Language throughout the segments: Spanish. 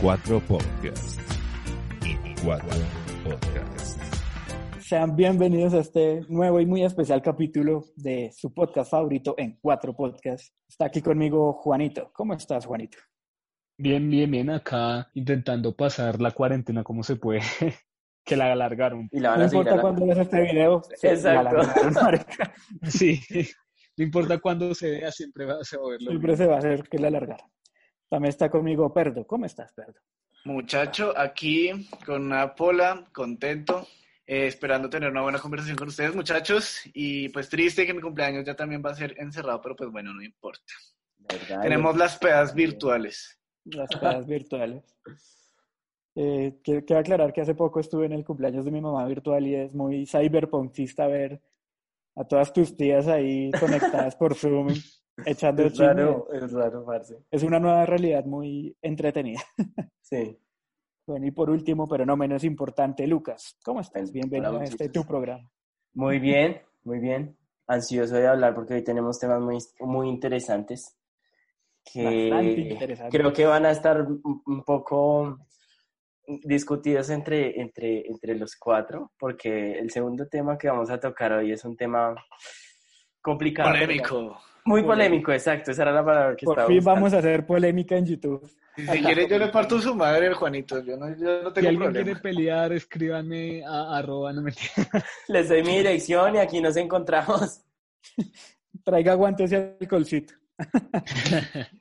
4 Podcast. cuatro podcasts. Sean bienvenidos a este nuevo y muy especial capítulo de su podcast favorito en Cuatro Podcasts. Está aquí conmigo Juanito. ¿Cómo estás, Juanito? Bien, bien, bien acá, intentando pasar la cuarentena como se puede. que la alargaron. No importa cuándo veas este video. Exacto. sí, no importa cuándo se vea, siempre va a verlo. Siempre se va a hacer que la alargaron. También está conmigo Perdo. ¿Cómo estás, Perdo? Muchacho, aquí con una pola, contento, eh, esperando tener una buena conversación con ustedes, muchachos. Y pues triste que mi cumpleaños ya también va a ser encerrado, pero pues bueno, no importa. ¿Verdad? Tenemos las pedas virtuales. Las pedas virtuales. Eh, quiero, quiero aclarar que hace poco estuve en el cumpleaños de mi mamá virtual y es muy cyberpunkista ver a todas tus tías ahí conectadas por Zoom, echando Es chisme. raro, es raro, parce. Es una nueva realidad muy entretenida. Sí. Bueno, y por último, pero no menos importante, Lucas, ¿cómo estás? Bienvenido Hola, a este tu programa. Muy bien, muy bien. Ansioso de hablar porque hoy tenemos temas muy, muy interesantes que Bastante interesantes. creo que van a estar un, un poco discutidos entre, entre, entre los cuatro, porque el segundo tema que vamos a tocar hoy es un tema complicado. Polémico. Muy polémico, exacto. Esa era la palabra que Por estaba fin buscando. vamos a hacer polémica en YouTube. Si, si quiere, yo le parto su madre, Juanito. Yo no, yo no Si tengo alguien problema. quiere pelear, escríbanme a arroba, no me Les doy mi dirección y aquí nos encontramos. Traiga guantes y alcoholcito.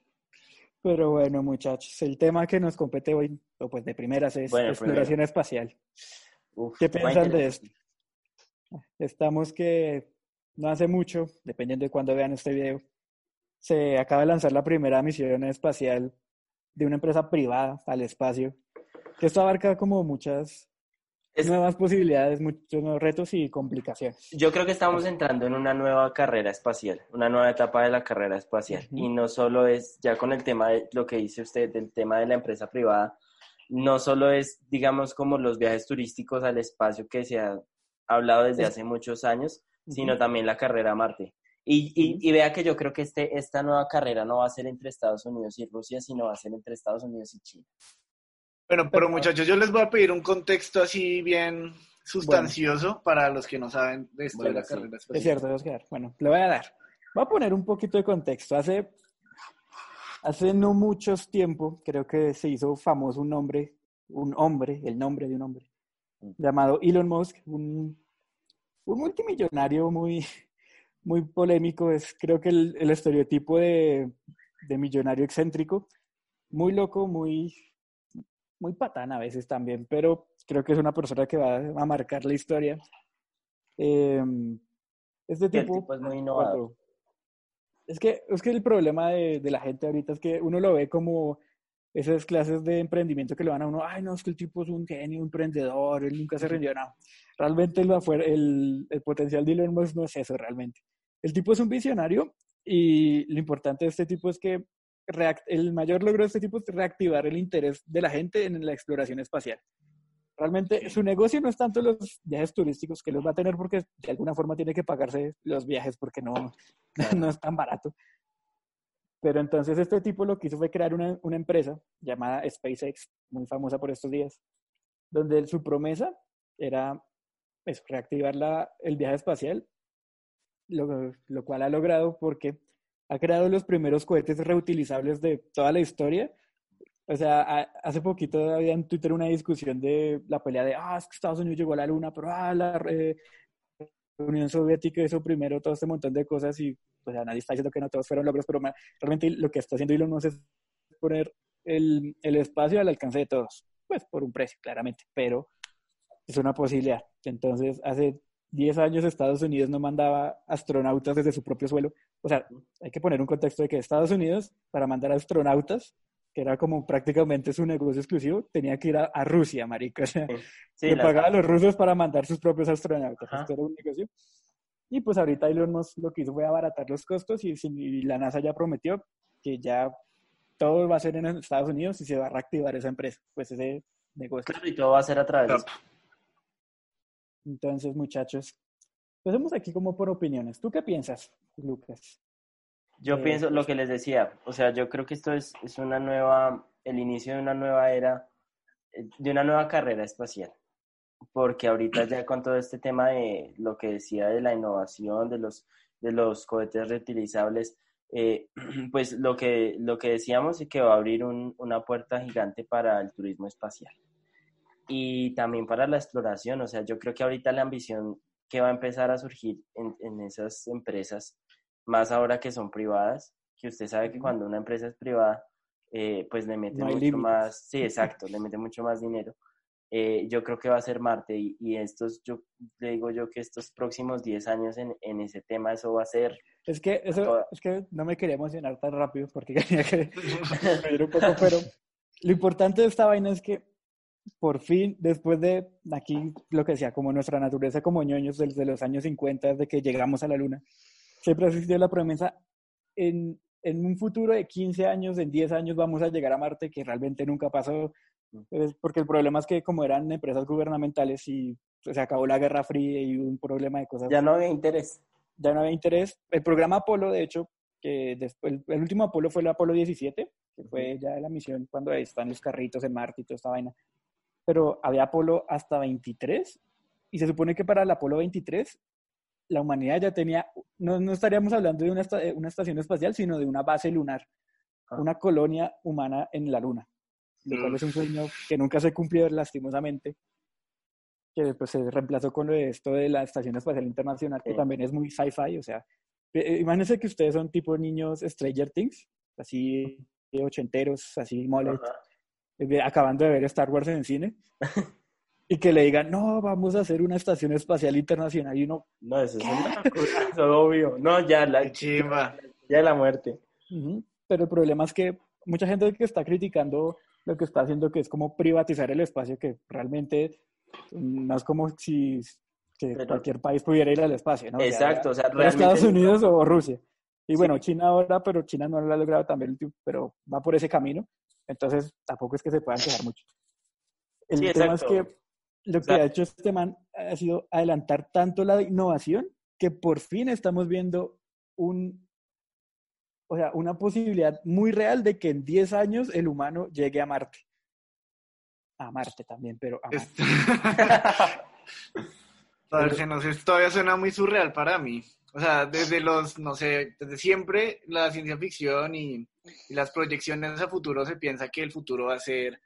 Pero bueno, muchachos, el tema que nos compete hoy, o pues de primeras, es Bueno, exploración espacial. Uf, ¿Qué piensan de interesante. Estamos que no hace mucho, dependiendo de cuándo vean este video, se acaba de lanzar la primera misión espacial de una empresa privada al espacio, que esto abarca como muchas Es- nuevas posibilidades, muchos nuevos retos y complicaciones. Yo creo que estamos entrando en una nueva carrera espacial, una nueva etapa de la carrera espacial. Y no solo es, ya con el tema de lo que dice usted, del tema de la empresa privada, no solo es, digamos, como los viajes turísticos al espacio que se ha hablado desde Es- hace muchos años, Sino también la carrera a Marte. Y, y, y vea que yo creo que este, esta nueva carrera no va a ser entre Estados Unidos y Rusia, sino va a ser entre Estados Unidos y China. Bueno, pero muchachos, yo les voy a pedir un contexto así bien sustancioso para los que no saben de esto de la sí. carrera Es cierto, Oscar. Bueno, le voy a dar. Voy a poner un poquito de contexto. Hace, hace no muchos tiempo, creo que se hizo famoso un nombre, un hombre, el nombre de un hombre, llamado Elon Musk, un, un multimillonario muy, muy polémico. Es creo que el, el estereotipo de, de millonario excéntrico, muy loco, muy, muy patán a veces también, pero creo que es una persona que va a marcar la historia. Em, este el tipo, tipo es muy innovador. es que, es que el problema de, de la gente ahorita es que uno lo ve como esas clases de emprendimiento que le van a uno, ay, no, es que el tipo es un genio, un emprendedor, él nunca se rindió, no. Realmente afuera- el, el potencial de Elon Musk no es eso realmente. El tipo es un visionario y lo importante de este tipo es que el mayor logro de este tipo es reactivar el interés de la gente en la exploración espacial. Realmente su negocio no es tanto los viajes turísticos que los va a tener porque de alguna forma tiene que pagarse los viajes porque no, no es tan barato. Pero entonces este tipo lo que hizo fue crear una, una empresa llamada SpaceX, muy famosa por estos días, donde su promesa era eso, reactivar la, el viaje espacial, lo, lo cual ha logrado porque ha creado los primeros cohetes reutilizables de toda la historia. O sea, a- hace poquito había en Twitter una discusión de la pelea de, ah, es que Estados Unidos llegó a la Luna, pero ah, la eh, Unión Soviética hizo primero todo este montón de cosas y pues nadie está diciendo que no todos fueron logros, pero realmente lo que está haciendo Elon Musk es poner el, el espacio al alcance de todos, pues por un precio, claramente, pero es una posibilidad. Entonces, hace 10 años Estados Unidos no mandaba astronautas desde su propio suelo. O sea, hay que poner un contexto de que Estados Unidos, para mandar astronautas, que era como prácticamente su negocio exclusivo, tenía que ir a, Rusia, marica. O sea, Sí, le la- pagaba a los rusos para mandar sus propios astronautas. Esto era un negocio. Y pues ahorita Elon Musk lo que hizo fue abaratar los costos y, la NASA ya prometió que ya todo va a ser en Estados Unidos y se va a reactivar esa empresa, pues ese negocio. Claro, y todo va a ser a través de. Entonces, muchachos, empecemos aquí como por opiniones. ¿Tú qué piensas, Lucas? Yo Eh, pienso lo que les decía, o sea, yo creo que esto es, es una nueva, el inicio de una nueva era, eh, de una nueva carrera espacial, porque ahorita ya con todo este tema de lo que decía de la innovación, de los, de los cohetes reutilizables, eh, pues lo que, lo que decíamos es que va a abrir un- una puerta gigante para el turismo espacial y también para la exploración, o sea, yo creo que ahorita la ambición que va a empezar a surgir en, en esas empresas más ahora que son privadas, que usted sabe que cuando una empresa es privada, eh, pues le mete No mucho límites. más, sí, exacto, le mete mucho más dinero. Eh, yo creo que va a ser Marte y, y estos, yo le digo yo que estos próximos 10 años en, en ese tema, eso va a ser, Es que eso, Toda- es que no me quería emocionar tan rápido porque quería que un poco, pero lo importante de esta vaina es que por fin, después de aquí, lo que decía, como nuestra naturaleza como ñoños desde los años 50, de que llegamos a la luna, siempre ha existido la promesa, en, en un futuro de 15 años, en 10 años vamos a llegar a Marte, que realmente nunca pasó, es porque el problema es que como eran empresas gubernamentales y se acabó la Guerra Fría y un problema de cosas ya no había interés. ya no había interés. El programa Apolo, de hecho, que después, el, último Apolo fue el Apolo 17, que fue ya la misión cuando están los carritos en Marte y toda esta vaina. Pero había Apolo hasta 23 y se supone que para el Apolo 23 la humanidad ya tenía, no, no estaríamos hablando de una, de una estación espacial, sino de una base lunar, Ah. una colonia humana en la Luna, lo cual es un sueño que nunca se cumplió lastimosamente, que después se reemplazó con lo de esto de la Estación Espacial Internacional, que Sí. también es muy sci-fi, o sea, eh, imagínense que ustedes son tipo niños Stranger Things, así eh, ochenteros, así mole, Ajá. de- acabando de ver Star Wars en el cine, y que le digan, no, vamos a hacer una estación espacial internacional, y uno, No, eso es una locura, eso es obvio. No, ya la, chimba. ya la muerte. Ujú. Pero el problema es que mucha gente que está criticando lo que está haciendo, que es como privatizar el espacio, que realmente mm, no es como si que Pero- cualquier país pudiera ir al espacio, ¿no? Exacto, o sea, era Estados realmente- Unidos o Rusia. Y bueno, China ahora, pero China no lo ha logrado también, pero va por ese camino. Entonces, tampoco es que se puedan quejar mucho. El Sí, tema es exacto. que lo O que ha hecho este man ha sido adelantar tanto la innovación que por fin estamos viendo un, o sea, una posibilidad muy real de que en 10 años el humano llegue a Marte. A Marte también, pero a Marte. Es- Parce, no sé, todavía suena muy surreal para mí. O sea, desde los, no sé, desde siempre la ciencia ficción y, y las proyecciones a futuro se piensa que el futuro va a ser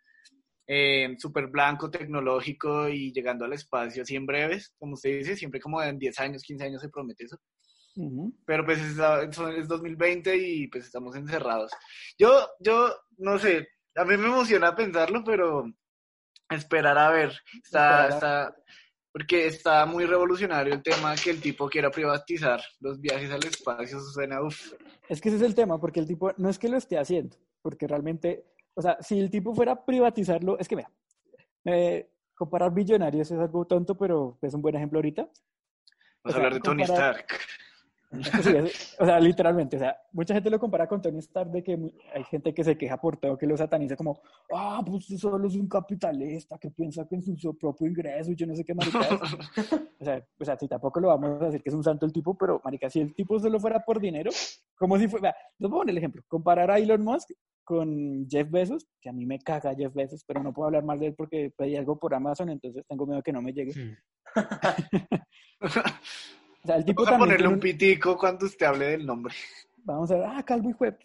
eh, súper blanco, tecnológico y llegando al espacio así en breves, como usted dice, siempre como en 10 años, 15 años se promete eso. Ujú. Pero pues es, son- es 2020 y pues estamos encerrados. Yo, yo, no sé, a mí me emociona pensarlo, pero esperar a ver. Está, a- está, porque está muy revolucionario el tema que el tipo quiera privatizar los viajes al espacio. Suena, uff. Es que ese es el tema, porque el tipo no es que lo esté haciendo, porque realmente, o sea, si el tipo fuera a privatizarlo, es que eh, comparar billonarios es algo tonto, pero es un buen ejemplo ahorita. Vamos O a sea, hablar de Tony comparar- Stark. Sí, es- o sea, literalmente, o sea, mucha gente lo compara con Tony Stark de que hay gente que se queja por todo, que lo sataniza como, ah, pues solo es un capitalista que piensa que en su, su propio ingreso y yo no sé qué maricadas. o sea, o sea, si tampoco lo vamos a decir que es un santo el tipo, pero marica, si el tipo solo fuera por dinero, como si fuera, les voy a poner el ejemplo, comparar a Elon Musk con Jeff Bezos, que a mí me caga Jeff Bezos, pero no puedo hablar más de él porque pedí algo por Amazon, entonces tengo miedo que no me llegue. O sea, el tipo Vamos a ponerle un pitico cuando usted hable del nombre. Vamos a ver, ah, Calvo y Web.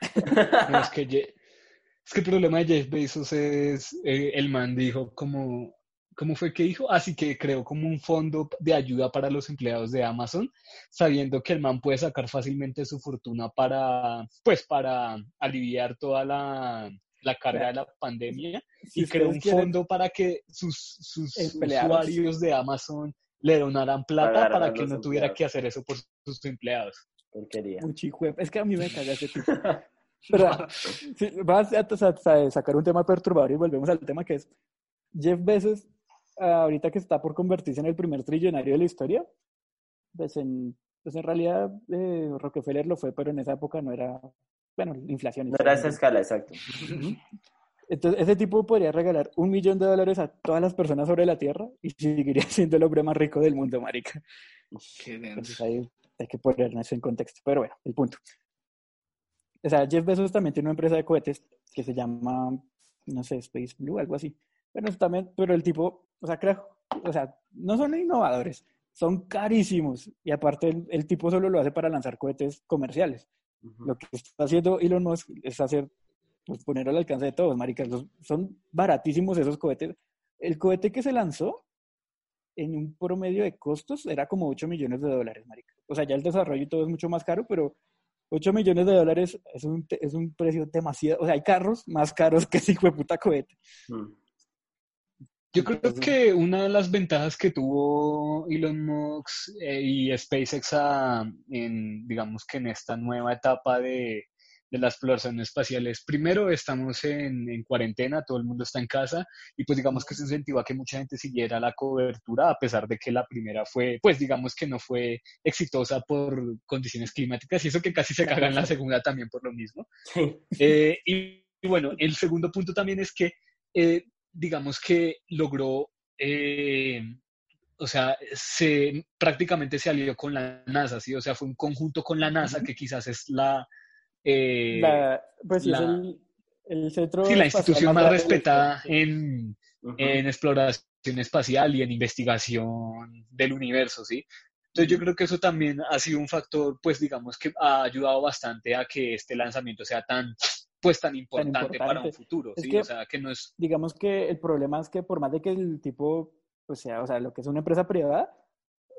No, es que, es que el problema de Jeff Bezos es, eh, el man dijo como, ¿cómo fue que dijo? Así que creó como un fondo de ayuda para los empleados de Amazon, sabiendo que el man puede sacar fácilmente su fortuna para, pues, para aliviar toda la, la carga de la pandemia Si y creó un quieren- fondo para que sus, sus Empleados. usuarios de Amazon le donaran plata Pagaran a para que no tuviera empleados. que hacer eso por sus empleados. Porquería. Un chico, es que a mí me caga ese tipo. Pero sí, vas a, a- a sacar un tema perturbador y volvemos al tema que es Jeff Bezos, ah, ahorita que está por convertirse en el primer trillonario de la historia, pues en, pues en realidad eh, Rockefeller lo fue, pero en esa época no era, bueno, inflación. No era esa escala, exacto. Entonces, ese tipo podría regalar un millón de dólares a todas las personas sobre la Tierra y seguiría siendo el hombre más rico del mundo, marica. Qué Entonces ahí hay que ponernos en contexto. Pero bueno, el punto. O sea, Jeff Bezos también tiene una empresa de cohetes que se llama, no sé, Space Blue, algo así. Bueno, también, pero el tipo, o sea, o sea, no son innovadores, son carísimos. Y aparte, el, el tipo solo lo hace para lanzar cohetes comerciales. Ujú. Lo que está haciendo Elon Musk es hacer, pues ponerlo al alcance de todos, maricas. Los- son baratísimos esos cohetes. El cohete que se lanzó en un promedio de costos era como 8 millones de dólares, marica. O sea, ya el desarrollo y todo es mucho más caro, pero 8 millones de dólares es un, es un precio demasiado... O sea, hay carros más caros que ese hijo de puta cohete. Mm. Yo creo que una de las ventajas que tuvo Elon Musk eh, y SpaceX a- en, digamos que en esta nueva etapa de, de la exploración espacial es, primero, estamos en, en cuarentena, todo el mundo está en casa y pues digamos que eso incentivó a que mucha gente siguiera la cobertura a pesar de que la primera fue, pues digamos que no fue exitosa por condiciones climáticas y eso que casi se caga en la segunda también por lo mismo. Sí. Eh, y, y bueno, el segundo punto también es que, eh, digamos que logró, eh, o sea, se, prácticamente se alió con la NASA, ¿sí? O sea, fue un conjunto con la NASA que quizás es la... eh, La, pues sí, es la- el, el centro sí, la institución más respetada en, Ujú. en exploración espacial y en investigación del universo, ¿sí? Entonces yo creo que eso también ha sido un factor, pues digamos que ha ayudado bastante a que este lanzamiento sea tan, pues tan importante, para un importante. futuro, Es ¿sí? que- O sea, que no es... digamos que el problema es que por más de que el tipo, pues sea, o sea, lo que es una empresa privada,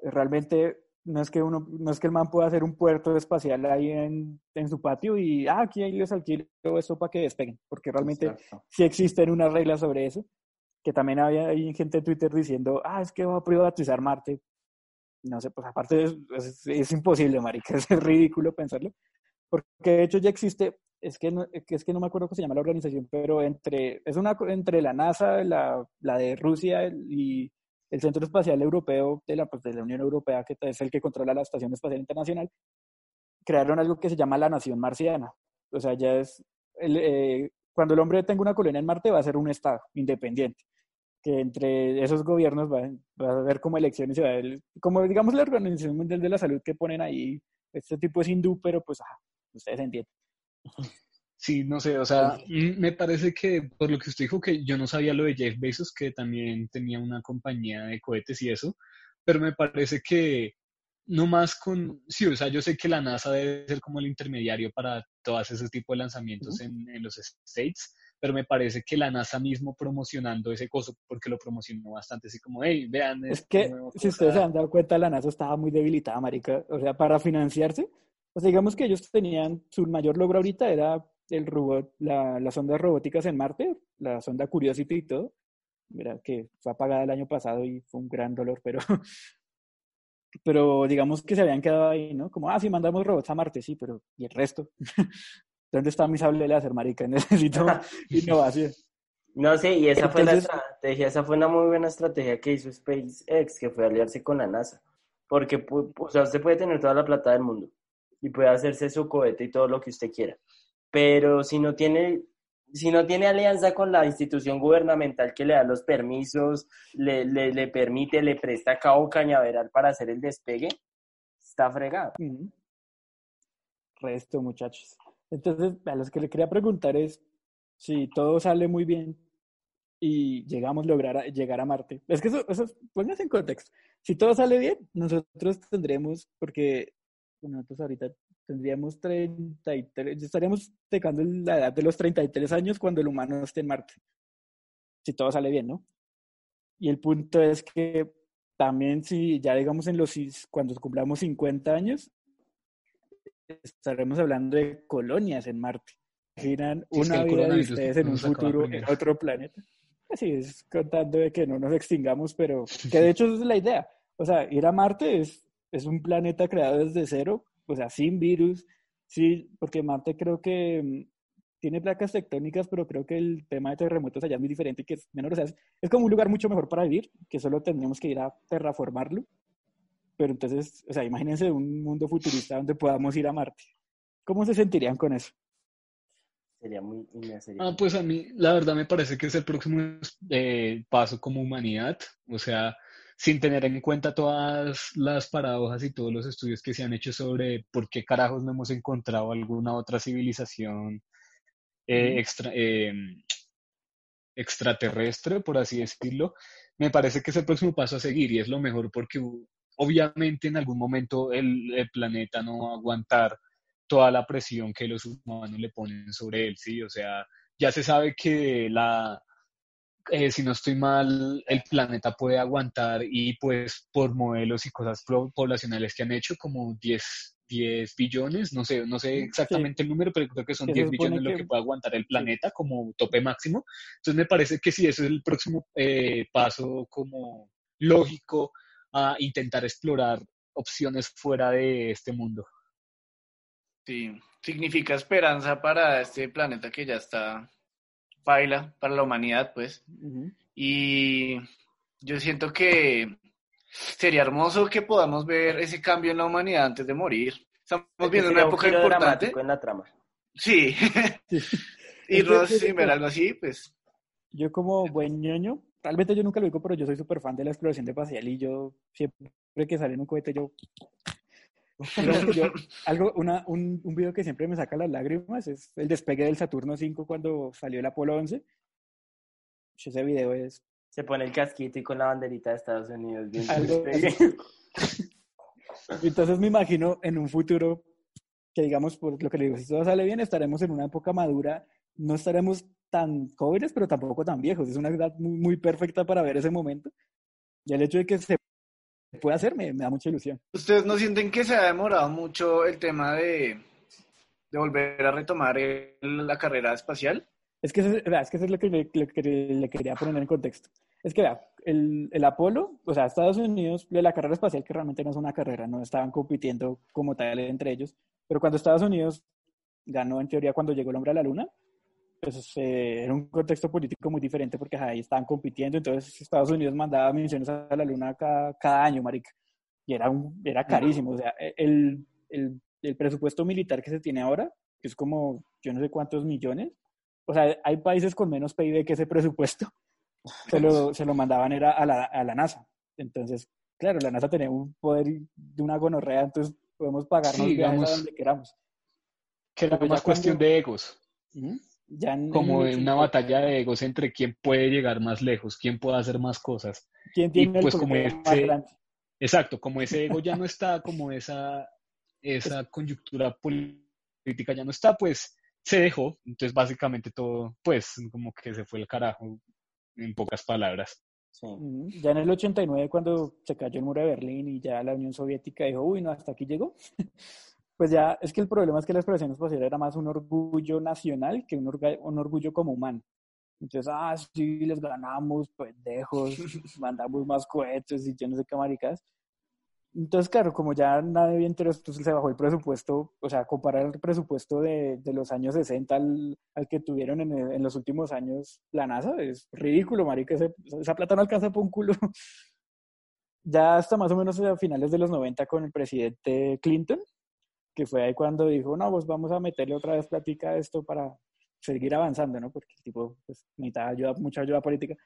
realmente no es que uno, no es que el man pueda hacer un puerto espacial ahí en, en su patio y, ah, aquí les alquilo esto para que despeguen, porque realmente Exacto. sí existen unas reglas sobre eso, que también había hay gente en Twitter diciendo, ah, es que va a privatizar Marte. No sé, pues aparte es, es, es imposible, marica, es ridículo pensarlo, porque de hecho ya existe, es que no, es que no me acuerdo cómo se llama la organización, pero entre, es una, entre la NASA, la, la de Rusia y el Centro Espacial Europeo de la, pues, Unión Europea, que es el que controla la Estación Espacial Internacional, crearon algo que se llama la Nación Marciana. O sea, ya es, eh, cuando el hombre tenga una colonia en Marte va a ser un estado independiente, que entre esos gobiernos va, a haber como elecciones, como digamos la Organización Mundial de la Salud que ponen ahí, este tipo es hindú, pero pues ustedes entienden. Sí, no sé, o sea, me parece que por lo que usted dijo que yo no sabía lo de Jeff Bezos, que también tenía una compañía de cohetes y eso, pero me parece que no más con, sí, o sea, yo sé que la NASA debe ser como el intermediario para todos ese tipo de lanzamientos en, en los States, pero me parece que la NASA mismo promocionando ese coso, porque lo promocionó bastante, así como, hey, vean. Es esta que, si ustedes se cosa". han dado cuenta, la NASA estaba muy debilitada, marica. O sea, para financiarse, pues digamos que ellos tenían, su mayor logro ahorita era el robot, la, las sondas robóticas en Marte, la sonda Curiosity y todo. Mira, que fue apagada el año pasado y fue un gran dolor, pero, pero digamos que se habían quedado ahí, ¿no? Como, ah, sí, mandamos robots a Marte, sí, pero ¿y el resto? ¿Dónde está mi sable láser, marica? Necesito innovación. No, sí, y esa fue la Entonces- estrategia, esa fue una muy buena estrategia que hizo SpaceX, que fue aliarse con la NASA. Porque, o sea, usted puede tener toda la plata del mundo y puede hacerse su cohete y todo lo que usted quiera. Pero si no tiene, si no tiene alianza con la institución gubernamental que le da los permisos, le, le, le permite, le presta cabo cañaveral para hacer el despegue, está fregado. Resto, muchachos. Entonces, a los que le quería preguntar es si todo sale muy bien y llegamos a lograr a- llegar a Marte. Es que eso, eso, pónganse en contexto. Si todo sale bien, nosotros tendremos, porque nosotros ahorita tendríamos 33, estaríamos tocando la edad de los 33 años cuando el humano esté en Marte. Si todo sale bien, ¿no? Y el punto es que también si ya digamos en los, cuando cumplamos 50 años, estaremos hablando de colonias en Marte. Imaginan Sí, una vida de ustedes en un futuro en otro planeta. Así es, contando de que no nos extingamos, pero que de hecho esa es la idea. O sea, ir a Marte es, es un planeta creado desde cero, o sea, sin virus, sí, porque Marte creo que mm, tiene placas tectónicas, pero creo que el tema de terremotos allá es muy diferente, que es menor, o sea, es, es como un lugar mucho mejor para vivir, que solo tendríamos que ir a terraformarlo. Pero entonces, o sea, imagínense un mundo futurista donde podamos ir a Marte. ¿Cómo se sentirían con eso? Sería muy... sería- Ah, pues a mí, la verdad me parece que es el próximo eh, paso como humanidad, o sea, sin tener en cuenta todas las paradojas y todos los estudios que se han hecho sobre por qué carajos no hemos encontrado alguna otra civilización eh, extra- eh, extraterrestre, por así decirlo, me parece que es el próximo paso a seguir y es lo mejor porque obviamente en algún momento el, el planeta no va a aguantar toda la presión que los humanos le ponen sobre él, ¿sí? O sea, ya se sabe que la, eh, si no estoy mal, el planeta puede aguantar y pues por modelos y cosas poblacionales que han hecho, como 10, 10 billones, no sé, no sé exactamente el número, pero creo que son Que se 10 supone billones lo que- puede aguantar el planeta como tope máximo. Entonces me parece que sí, eso es el próximo eh, paso como lógico a intentar explorar opciones fuera de este mundo. Sí, significa esperanza para este planeta que ya está baila, para la humanidad, pues. Y yo siento que sería hermoso que podamos ver ese cambio en la humanidad antes de morir. Estamos viendo una un época importante. en la trama. Sí. Entonces, sin ver algo así, pues. Yo como buen ñoño, realmente yo nunca lo digo, pero yo soy súper fan de la exploración de espacial y yo siempre que sale en un cohete yo... Que yo- algo, una, un, un video que siempre me saca las lágrimas es el despegue del Saturno 5 cuando salió el Apolo 11. Ese video es Se pone el casquito y con la banderita de Estados Unidos. bien Algo. Entonces me imagino en un futuro que digamos, por lo que le digo, si todo sale bien, estaremos en una época madura, no estaremos tan jóvenes, pero tampoco tan viejos. Es una edad muy, muy perfecta para ver ese momento. Y el hecho de que se pueda hacer me, me da mucha ilusión. ¿Ustedes no sienten que se ha demorado mucho el tema de, de volver a retomar el- la carrera espacial? Es que, eso es, es que eso es lo que, le, lo que le quería poner en contexto. Es que, vea, el, el Apolo, o sea, Estados Unidos, de la carrera espacial, que realmente no es una carrera, no estaban compitiendo como tal entre ellos, pero cuando Estados Unidos ganó, en teoría, cuando llegó el hombre a la Luna, pues eh, era un contexto político muy diferente porque ahí estaban compitiendo, entonces Estados Unidos mandaba misiones a la Luna cada, cada año, marica, y era, un, era carísimo, o sea, el, el, el presupuesto militar que se tiene ahora, que es como, yo no sé cuántos millones, o sea, hay países con menos PIB que ese presupuesto, se lo, se lo mandaban era a la, a la NASA. Entonces, claro, la NASA tenía un poder de una gonorrea, entonces podemos pagarnos Sí, digamos, a donde queramos. Que era más cuestión cuando- de egos, Ujú. Ya como en una 80, batalla de egos entre quién puede llegar más lejos, quién puede hacer más cosas. ¿Quién y tiene pues el como cohete más ese- grande? Exacto, como ese ego ya no está, como esa, esa coyuntura política ya no está, pues se dejó. Entonces, básicamente todo, pues, como que se fue el carajo, en pocas palabras. Sí. Ya en el 89, cuando se cayó el muro de Berlín y ya la Unión Soviética dijo, uy, no, hasta aquí llegó. Pues ya, es que el problema es que la exploración espacial era más un orgullo nacional que un, orga- un orgullo como humano. Entonces, ah, sí, les ganamos, pendejos, mandamos más cohetes y yo no sé qué maricas. Entonces, claro, como ya nadie interés, entonces se bajó el presupuesto, o sea, comparar el presupuesto de, de los años 60 al, al que tuvieron en, el- en los últimos años la NASA, es ridículo, marica, ese- esa plata no alcanza por un culo. Ya hasta más o menos a finales de los 90 con el presidente Clinton, que fue ahí cuando dijo, no, pues vamos a meterle otra vez platica a esto para seguir avanzando, ¿no? Porque el tipo pues, necesitaba ayuda, mucha ayuda política,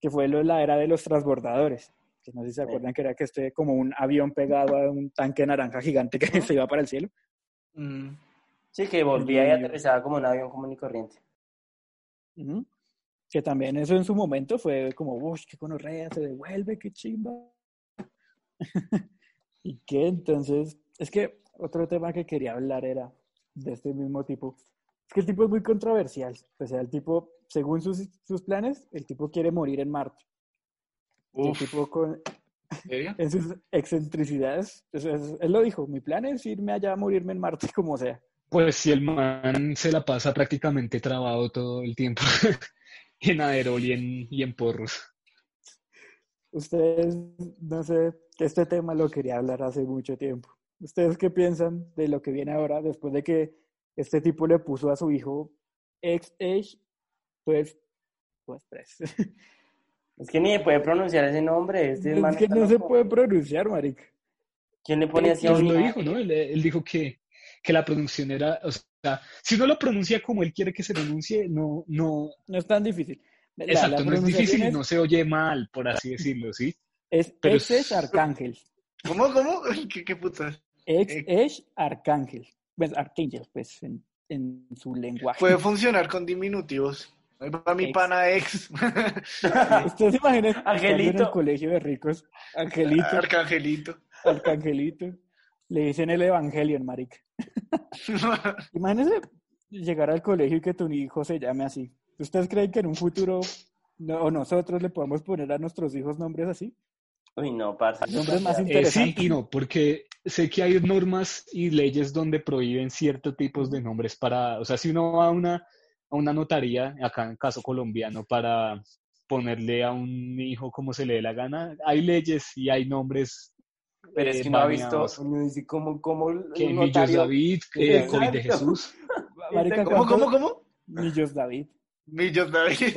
que fue lo de la era de los transbordadores, que no sé si se acuerdan que era que este como un avión pegado a un tanque naranja gigante que se iba para el cielo. Mm. Sí, que volvía y aterrizaba como un avión común y corriente. Que también eso en su momento fue como, uff, qué conorrea, se devuelve, qué chimba. y que entonces, es que otro tema que quería hablar era de este mismo tipo. Es que el tipo es muy controversial. O sea, el tipo, según sus, sus planes, el tipo quiere morir en Marte. El tipo con, ¿en sus excentricidades, o sea, es- él lo dijo, mi plan es irme allá a morirme en Marte como sea. Pues si el man se la pasa prácticamente trabado todo el tiempo en aerol y en, y en porros. Ustedes, no sé, este tema lo quería hablar hace mucho tiempo. ¿Ustedes qué piensan de lo que viene ahora después de que este tipo le puso a su hijo ex age pues pues tres? Es que ni se puede pronunciar ese nombre. Este es que no se puede pronunciar, marica. ¿Quién le pone así a Él un lo hijo? dijo, ¿no? Él, él dijo que, que la pronunciación era, o sea, si uno lo pronuncia como él quiere que se pronuncie, no, no, No es tan difícil. La- la exacto, no es difícil y no se oye mal, por así decirlo, ¿sí? Es pero ex arcángel. ¿Cómo, cómo? ¿Qué, qué putas? Ex Ex- age arcángel. Pues arcángel, pues en, en su lenguaje. Puede funcionar con diminutivos. Ahí va mi Ex. pana ex. Usted se imagina estando en Angelito. el colegio de ricos, Angelito, Arcangelito. Arcangelito, le dicen el Evangelion, marica. Imagínese llegar al colegio y que tu hijo se llame así. ¿Ustedes creen que en un futuro no- o nosotros le podemos poner a nuestros hijos nombres así? Uy, no, parce. Nombres más Eh, sí y no, porque sé que hay normas y leyes donde prohíben ciertos tipos de nombres para, o sea, si uno va a una, a una notaría, acá en caso colombiano, para ponerle a un hijo como se le dé la gana, hay leyes y hay nombres Pero es eh, que no ha visto, uno dice como, como el que notario- David, Exacto. COVID de Jesús. Marica, ¿Cómo, ¿cuántos cómo, cómo? Millos David. Millos David.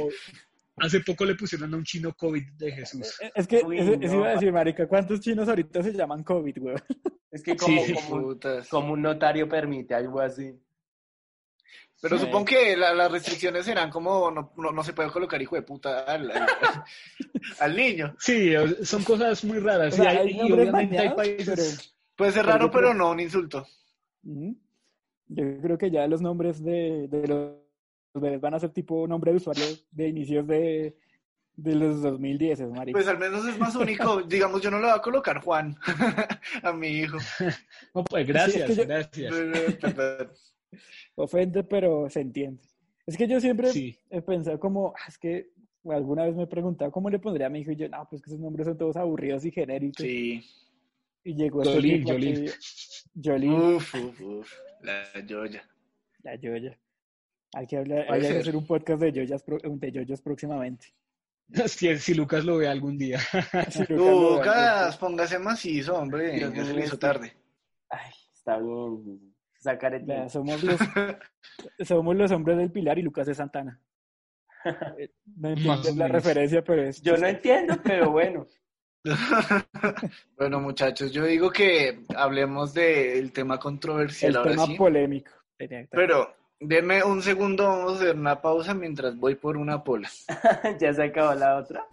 Hace poco le pusieron a un chino COVID de Jesús. Es que Uy, eso, no. eso iba a decir, marica, ¿cuántos chinos ahorita se llaman COVID, güey? Es que como, Sí. como, como un notario permite algo así. Pero Sí. supongo que la- las restricciones serán como no, no, no se puede colocar hijo de puta al, al, al niño. Sí, son cosas muy raras. O sea, y hay- hay y obviamente hay países... Puede ser Pero raro, creo- pero no un insulto. Yo creo que ya los nombres de, de los bebés van a ser tipo nombre de usuario de inicios de, de los 2010, marica. Pues al menos es más único. Digamos, yo no le voy a colocar Juan a mi hijo. No, pues Sí, gracias, es que yo- gracias. Ofende, pero se entiende. Es que yo siempre Sí. he pensado como, "Ah, es que alguna vez me he preguntado cómo le pondría a mi hijo y yo, no, pues que esos nombres son todos aburridos y genéricos. Sí. Y llegó este Jolín, Jolín. Jolín, Uf, uf, uf. La joya. la Yoya. Hay que, hablar, hay que hacer un podcast de Yoyas, pro- de Yoyos próximamente. Si, si Lucas lo ve algún día. Si Lucas ve, Lucas, póngase macizo, hombre. Ya se le hizo tarde. Ay, está bien. Sacar somos los, somos los hombres del Pilar y Lucas de Santana. Eh, No Más entiendes o la referencia, pero es. Yo no entiendo, pero bueno. bueno, muchachos, yo digo que hablemos del tema controversial el ahora tema sí. polémico. Pero denme un segundo, vamos a hacer una pausa mientras voy por una pola. ya se acabó la otra.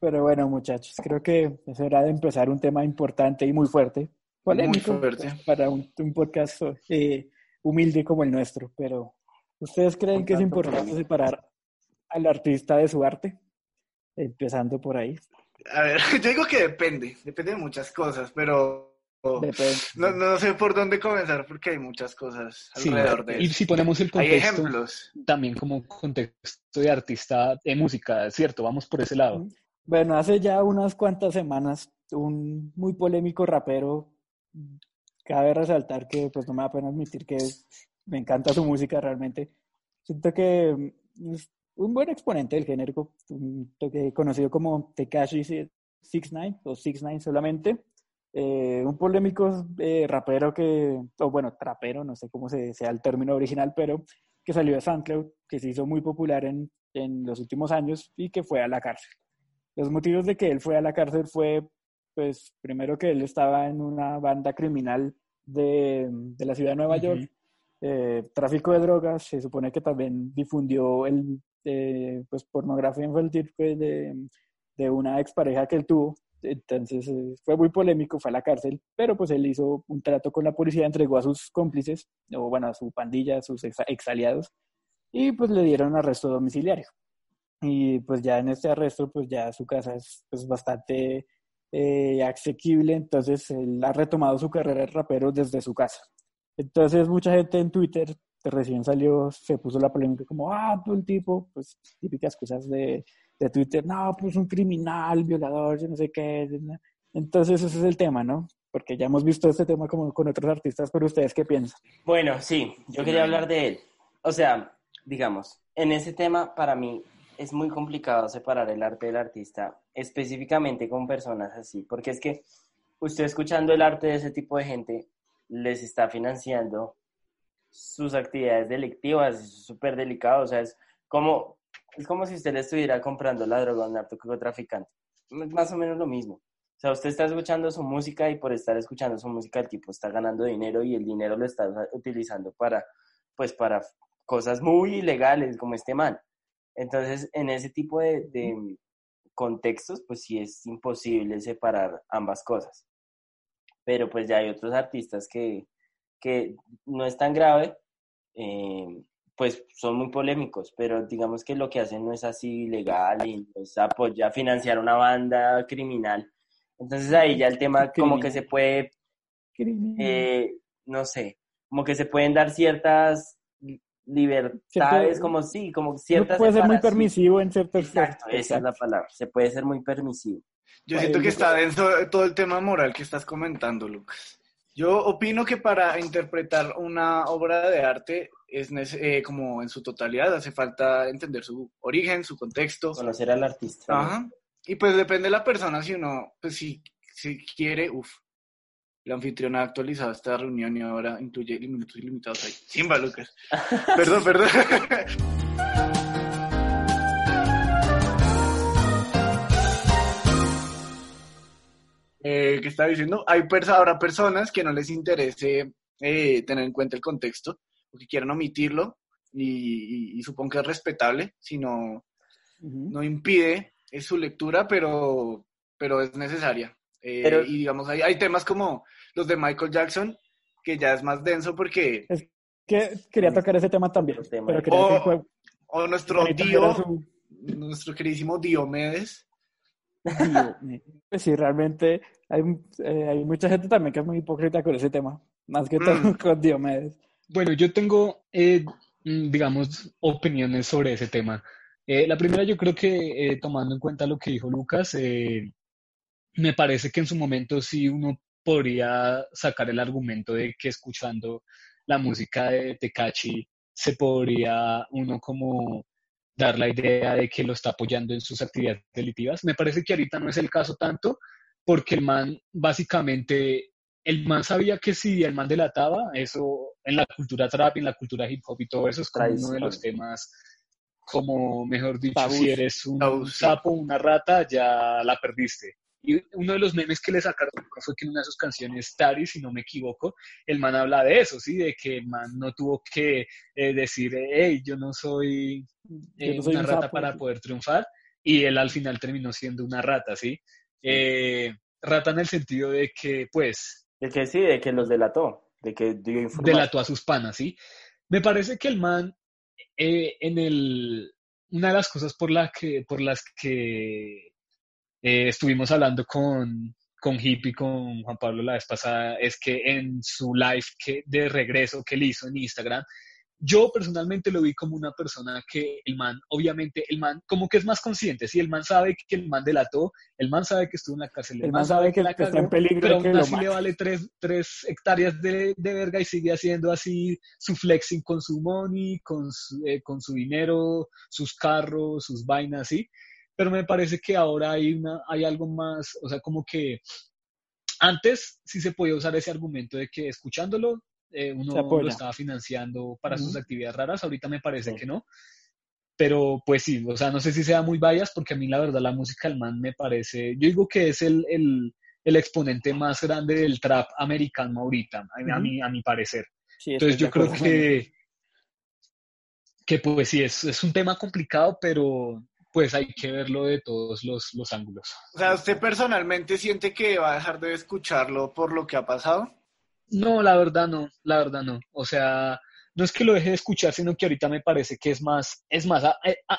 Pero bueno, muchachos, creo que es hora de empezar un tema importante y muy fuerte. Muy fuerte. pues, para un, un podcast eh, humilde como el nuestro. Pero, ¿ustedes creen que es importante separar al artista de su arte? Empezando por ahí. A ver, yo digo que depende, depende de muchas cosas, pero Depende. no, no sé por dónde comenzar porque hay muchas cosas Sí, alrededor de y eso. si ponemos el Hay contexto, ejemplos. también como contexto de artista de música, ¿cierto? Vamos por ese lado. Bueno, hace ya unas cuantas semanas, un muy polémico rapero, cabe resaltar que pues no me da pena admitir que me encanta su música realmente. Siento que un buen exponente del género, conocido como Tekashi 69 o 69 solamente. Eh, un polémico eh, rapero que, o bueno, trapero, no sé cómo se, sea el término original, pero que salió de SoundCloud, que se hizo muy popular en, en los últimos años y que fue a la cárcel. Los motivos de que él fue a la cárcel fue, pues, primero que él estaba en una banda criminal de, de la ciudad de Nueva Ujú. York, eh, tráfico de drogas, se supone que también difundió el, eh, pues, pornografía infantil pues, de, de una expareja que él tuvo. Entonces eh, fue muy polémico, fue a la cárcel, pero pues él hizo un trato con la policía, entregó a sus cómplices, o bueno, a su pandilla, a sus ex, ex aliados, y pues le dieron arresto domiciliario. Y pues ya en este arresto, pues ya su casa es pues, bastante eh, asequible, entonces él ha retomado su carrera de rapero desde su casa. Entonces mucha gente en Twitter, recién salió, se puso la polémica como, ah, el tipo, pues típicas cosas de, de Twitter, no, pues un criminal, violador, yo no sé qué. Entonces ese es el tema, ¿no? Porque ya hemos visto este tema como con otros artistas, pero ustedes qué piensan? Bueno, sí, yo quería hablar de él. O sea, digamos, en ese tema, para mí, es muy complicado separar el arte del artista, específicamente con personas así, porque es que usted escuchando el arte de ese tipo de gente les está financiando sus actividades delictivas, es súper delicado, o sea, es como, es como si usted le estuviera comprando la droga a un narcotraficante, más o menos lo mismo. O sea, usted está escuchando su música y por estar escuchando su música el tipo está ganando dinero y el dinero lo está utilizando para, pues, para cosas muy ilegales como este man. Entonces, en ese tipo de, de contextos, pues sí es imposible separar ambas cosas. Pero pues ya hay otros artistas que, que no es tan grave, eh, pues son muy polémicos, pero digamos que lo que hacen no es así ilegal y pues apoya financiar una banda criminal. Entonces ahí ya el tema como que se puede, eh, no sé, como que se pueden dar ciertas libertades, como sí, como ciertas... puede ser muy permisivo en ciertos Exacto, esa es la palabra, se puede ser muy permisivo. Yo siento que está dentro de todo el tema moral que estás comentando, Lucas. Yo opino que para interpretar una obra de arte es eh, como en su totalidad hace falta entender su origen, su contexto. Conocer al artista. Ajá. Y pues depende de la persona si uno, pues si, si quiere, uff. La anfitriona ha actualizado esta reunión y ahora incluye minutos ilimitados ahí. Simba, Lucas. perdón, perdón. eh, ¿Qué está diciendo? Hay habrá personas que no les interese eh, tener en cuenta el contexto, o que quieran omitirlo, y, supongo que es respetable, si no, no impide es su lectura, pero, pero es necesaria. Eh, y digamos, hay, hay temas como los de Michael Jackson, que ya es más denso porque... Es que quería tocar ese tema también. Pero o, o, nuestro Dio, nuestro queridísimo Diomedes, pues sí, realmente hay, eh, hay mucha gente también que es muy hipócrita con ese tema, más que todo mm. con Diomedes. Bueno, yo tengo, eh, mm, digamos, opiniones sobre ese tema. Eh, la primera, yo creo que tomando en cuenta lo que dijo Lucas, me parece que en su momento sí uno podría sacar el argumento de que escuchando la música de Tecachi se podría uno como dar la idea de que lo está apoyando en sus actividades delictivas. Me parece que ahorita no es el caso tanto, porque el man básicamente, el man sabía que si el man delataba, eso en la cultura trap, en la cultura hip hop y todo eso es como uno de los temas, como mejor dicho, si eres un sapo, una rata, ya la perdiste. Y uno de los memes que le sacaron fue que en una de sus canciones, Tari, si no me equivoco, el man habla de eso, ¿sí? De que el man no tuvo que eh, decir, hey, yo no soy, eh, una rata para poder triunfar. Y él al final terminó siendo una rata, ¿sí? Eh, rata en el sentido de que, pues... De que sí, de que los delató, de que Delató a sus panas, ¿sí? Me parece que el man, en el... Una de las cosas por, la que, por las que eh, estuvimos hablando con, con Hippie, con Juan Pablo la vez pasada, es que en su live que, de regreso que él hizo en Instagram, yo personalmente lo vi como una persona que el man, obviamente, el man como que es más consciente, si el man sabe que el man delató, el man sabe que estuvo en la cárcel, el, man, sabe que, está en peligro, pero aún así le vale tres, tres hectáreas de, de, verga y sigue haciendo así su flexing con su money, con su, eh, con su dinero, sus carros, sus vainas, ¿sí? pero me parece que ahora hay, una, hay algo más, o sea, como que antes sí se podía usar ese argumento de que escuchándolo eh, uno lo estaba financiando para sus actividades raras, ahorita me parece que no. Pero pues sí, o sea, no sé si sea muy bias porque a mí la verdad la música del man me parece, yo digo que es el, el, el exponente más grande del trap americano ahorita, a, mí, a mi parecer. Entonces yo creo que, que pues sí, es, es un tema complicado, pero pues hay que verlo de todos los, los ángulos. O sea, ¿usted personalmente siente que va a dejar de escucharlo por lo que ha pasado? No, la verdad no, la verdad no. O sea, no es que lo deje de escuchar, sino que ahorita me parece que es más, es más,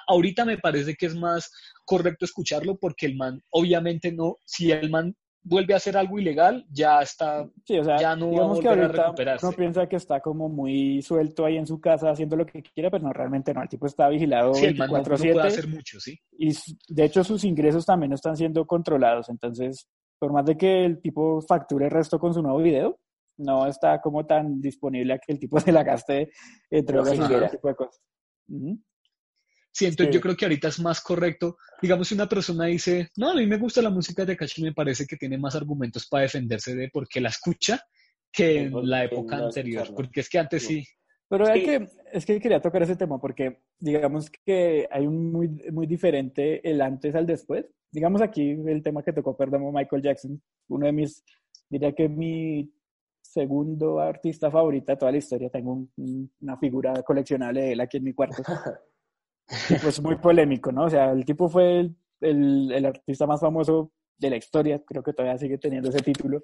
ahorita me parece que es más correcto escucharlo porque el man, obviamente no, si el man vuelve a hacer algo ilegal, ya está, sí, o sea, ya no va a volver a recuperarse. Uno piensa que está como muy suelto ahí en su casa haciendo lo que quiera, pero no, realmente no, el tipo está vigilado sí, 24/7. puede hacer mucho, sí. Y de hecho sus ingresos también están siendo controlados, entonces, por más de que el tipo facture el resto con su nuevo video, no está como tan disponible a que el tipo se la gaste entre drogas y tipo de cosas. Siento, Sí. yo creo que ahorita es más correcto. Digamos, si una persona dice, no, a mí me gusta la música de Tekashi, me parece que tiene más argumentos para defenderse de por qué la escucha que Sí, en la época anterior. Porque es que antes Sí. sí. Pero es Sí. que, es que quería tocar ese tema porque digamos que hay un muy, muy diferente el antes al después. Digamos aquí el tema que tocó, perdón, Michael Jackson, uno de mis, diría que mi segundo artista favorita de toda la historia. Tengo un- un- una figura coleccionable de él aquí en mi cuarto. Y pues muy polémico, ¿no? O sea, el tipo fue el, el, el artista más famoso de la historia, creo que todavía sigue teniendo ese título.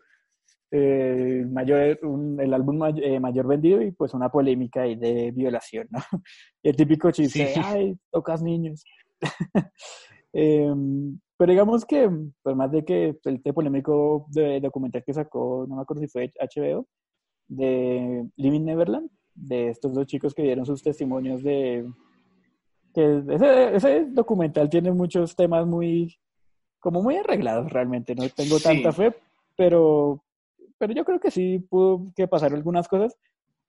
Eh, mayor, un- el álbum may- eh, mayor vendido y pues una polémica ahí de violación, ¿no? El típico chiste, Sí. ay, tocas niños. Em, pero digamos que, por más de que el té polémico de documental que sacó, no me acuerdo si fue HBO, de Living Neverland, de estos dos chicos que dieron sus testimonios de... que ese, ese documental tiene muchos temas muy, como muy arreglados realmente, no tengo Sí. tanta fe, pero, pero yo creo que sí pudo que pasar algunas cosas.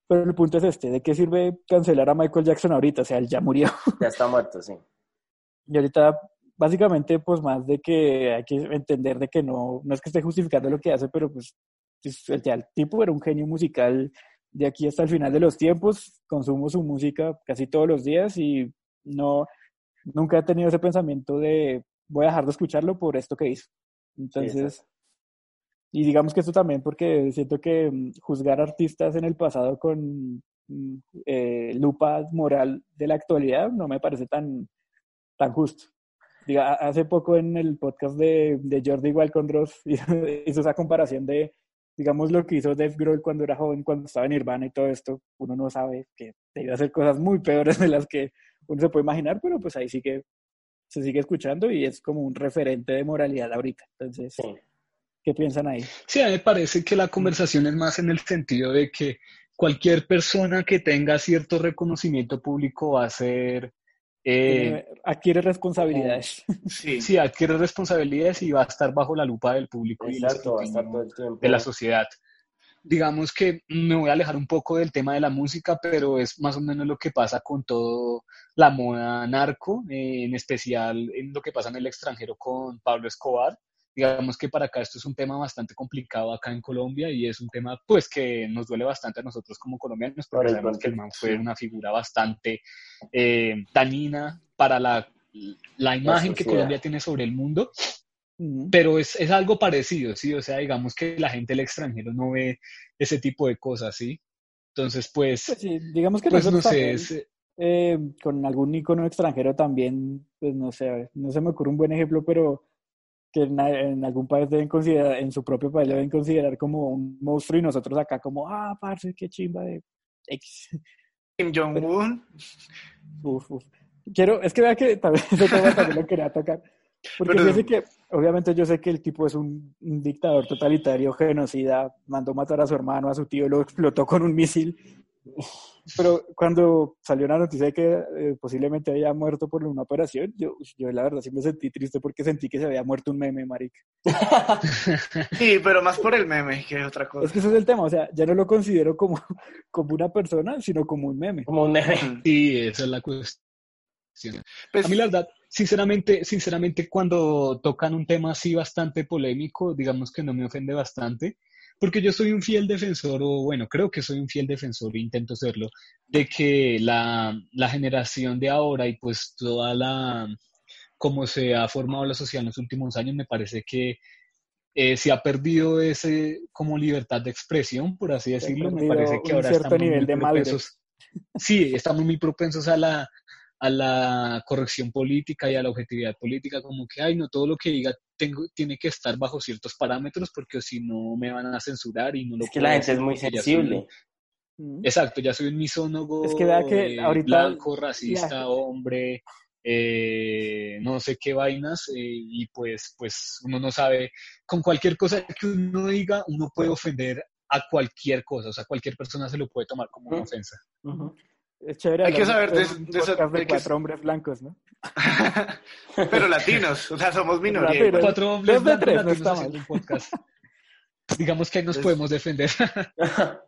Pero el punto es este, ¿de qué sirve cancelar a Michael Jackson ahorita? O sea, él ya murió. Ya está muerto, sí. Y ahorita, básicamente, pues más de que hay que entender de que no, no es que esté justificando lo que hace, pero pues sea, el tipo era un genio musical de aquí hasta el final de los tiempos, consumo su música casi todos los días y no, nunca he tenido ese pensamiento de voy a dejar de escucharlo por esto que hizo. Entonces, y digamos que esto también porque siento que mm, juzgar artistas en el pasado con mm, eh, lupa moral de la actualidad no me parece tan, tan justo. Diga, hace poco en el podcast de, de Jordi Wild con Dross hizo, hizo esa comparación de, digamos, lo que hizo Dave Grohl cuando era joven, cuando estaba en Nirvana y todo esto. Uno no sabe que debió hacer cosas muy peores de las que uno se puede imaginar, pero pues ahí sí que se sigue escuchando y es como un referente de moralidad ahorita. Entonces, Sí. ¿qué piensan ahí? Sí, a mí me parece que la conversación es más en el sentido de que cualquier persona que tenga cierto reconocimiento público va a ser, eh, Tiene- adquiere responsabilidades. Sí. sí, adquiere responsabilidades y va a estar bajo la lupa del público y el Exacto, va a estar escrutinio todo el tiempo. de la sociedad. Digamos que me voy a alejar un poco del tema de la música, pero es más o menos lo que pasa con todo la moda narco, eh, en especial en lo que pasa en el extranjero con Pablo Escobar. Digamos que para acá esto es un tema bastante complicado acá en Colombia y es un tema pues que nos duele bastante a nosotros como colombianos Por porque sabemos que el man fue una figura bastante eh, dañina para la, la imagen que. Colombia tiene sobre el mundo pero es, es algo parecido, ¿sí? O sea, digamos que la gente del extranjero no ve ese tipo de cosas, ¿sí? Entonces, pues, Pues sí, digamos que pues no nosotros sé, es- eh, con algún icono extranjero también, pues no sé, no se me ocurre un buen ejemplo, pero que en, en algún país deben considerar, en su propio país lo deben considerar como un monstruo y nosotros acá como, ah, parce, qué chimba de X. Kim Jong-un. Uf, uf. Quiero, es que vea que también ese tema también lo quería tocar. Porque Pero- fíjese que, obviamente yo sé que el tipo es un, un dictador totalitario, genocida, mandó matar a su hermano, a su tío, lo explotó con un misil. Pero cuando salió la noticia de que eh, posiblemente había muerto por una operación, yo, yo la verdad sí me sentí triste porque sentí que se había muerto un meme, marica. Sí, pero más por el meme que otra Es cosa. que ese es el tema, o sea, ya no lo considero como, como una persona, sino como un meme. Como un meme. sí, esa es la cuestión. Pues, A mí la verdad, sinceramente, sinceramente, cuando tocan un tema así bastante polémico, digamos que no me ofende bastante, porque yo soy un fiel defensor, o bueno, creo que soy un fiel defensor e intento serlo, de que la, la generación de ahora y pues toda la, como se ha formado la sociedad en los últimos años, me parece que eh, se ha perdido ese como libertad de expresión, por así decirlo. Me parece que ahora estamos nivel muy de propensos. Sí, estamos muy propensos a la, a la corrección política y a la objetividad política, como que, ay, no, todo lo que diga tengo, tiene que estar bajo ciertos parámetros porque si no me van a censurar y no lo Es que puedo la gente es decir muy soy sensible. Mm. Exacto, ya soy un misónogo, Es que vea que eh, ahorita blanco, racista, hombre, eh, no sé qué vainas, eh, y pues, pues uno no sabe, con cualquier cosa que uno diga, uno puede ofender a cualquier cosa, o sea, cualquier persona se lo puede tomar como una ofensa. Ujú. Es chévere Hay que saber de- de eso- de que- cuatro hombres blancos, ¿no? pero latinos, o sea, somos minoría. Igual. Cuatro hombres dos de blancos tres, no latinos haciendo un podcast. Digamos que ahí nos Es- podemos defender.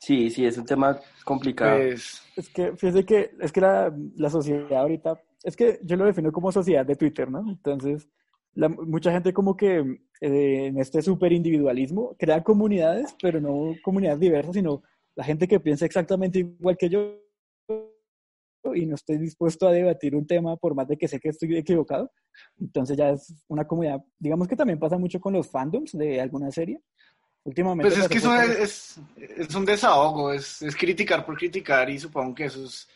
Sí, sí, es un tema complicado. Pues, Es que, fíjese que, es que la, la sociedad ahorita, es que yo lo defino como sociedad de Twitter, ¿no? Entonces, la- mucha gente como que eh, en este super individualismo crea comunidades, pero no comunidades diversas, sino la gente que piensa exactamente igual que yo y no estoy dispuesto a debatir un tema por más de que sé que estoy equivocado. Entonces ya es una comunidad, digamos que también pasa mucho con los fandoms de alguna serie. Últimamente pues es que eso es, es, es un desahogo, es, es criticar por criticar y supongo que eso es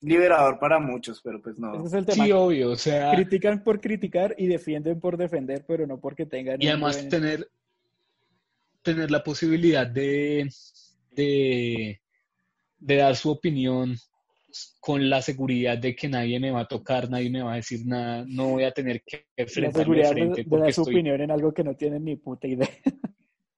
liberador para muchos, pero pues no. ese es el tema. Sí, obvio, o sea, critican por criticar y defienden por defender, pero no porque tengan y además buen- tener, tener la posibilidad de, de, de dar su opinión con la seguridad de que nadie me va a tocar, nadie me va a decir nada, no voy a tener que enfrentarme de seguridad de, frente de porque dar su estoy opinión en algo que no tienen ni puta idea.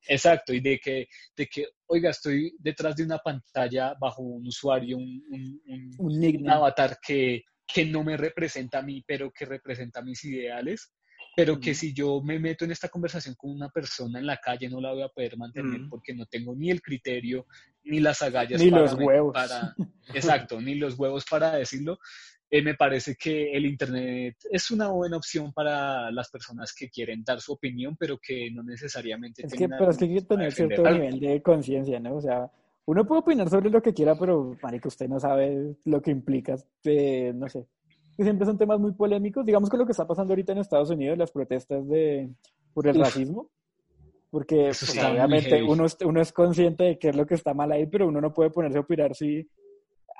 Exacto, y de que, de que, oiga, estoy detrás de una pantalla bajo un usuario, un, un- un- avatar que, que no me representa a mí, pero que representa mis ideales, pero que si yo me meto en esta conversación con una persona en la calle no la voy a poder mantener porque no tengo ni el criterio, ni las agallas Ni para, los huevos. para- exacto, ni los huevos para decirlo. Eh, me parece que el Internet es una buena opción para las personas que quieren dar su opinión, pero que no necesariamente Es que, tienen pero es que hay que tener cierto nivel de conciencia, ¿no? O sea, uno puede opinar sobre lo que quiera, pero, marica, usted no sabe lo que implica, eh, no sé. Que siempre son temas muy polémicos. Digamos que lo que está pasando ahorita en Estados Unidos, las protestas de, por el Uf. racismo, porque pues, obviamente uno, es- uno es consciente de qué es lo que está mal ahí, pero uno no puede ponerse a opinar si...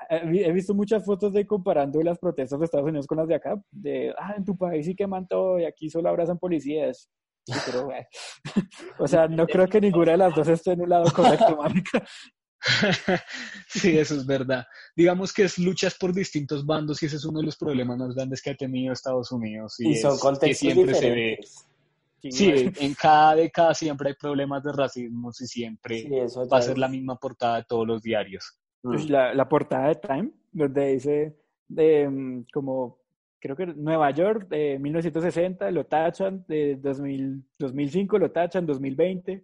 He visto muchas fotos de comparando las protestas de Estados Unidos con las de acá, de, ah, en tu país sí queman todo y aquí solo abrazan policías. Pero, o sea, no creo que ninguna de las dos esté en un lado correcto, marica. Sí, eso es verdad. Digamos que es luchas por distintos bandos y ese es uno de los problemas más grandes que ha tenido Estados Unidos. Y, Y son es que contextos siempre se ve. Sí, en cada década siempre hay problemas de racismo y siempre Sí, eso va a ser la misma portada de todos los diarios. Mm. Pues la, la portada de Time, donde dice de, mm, como, creo que Nueva York de 1960, lo tachan, de 2000, 2005 lo tachan, 2020.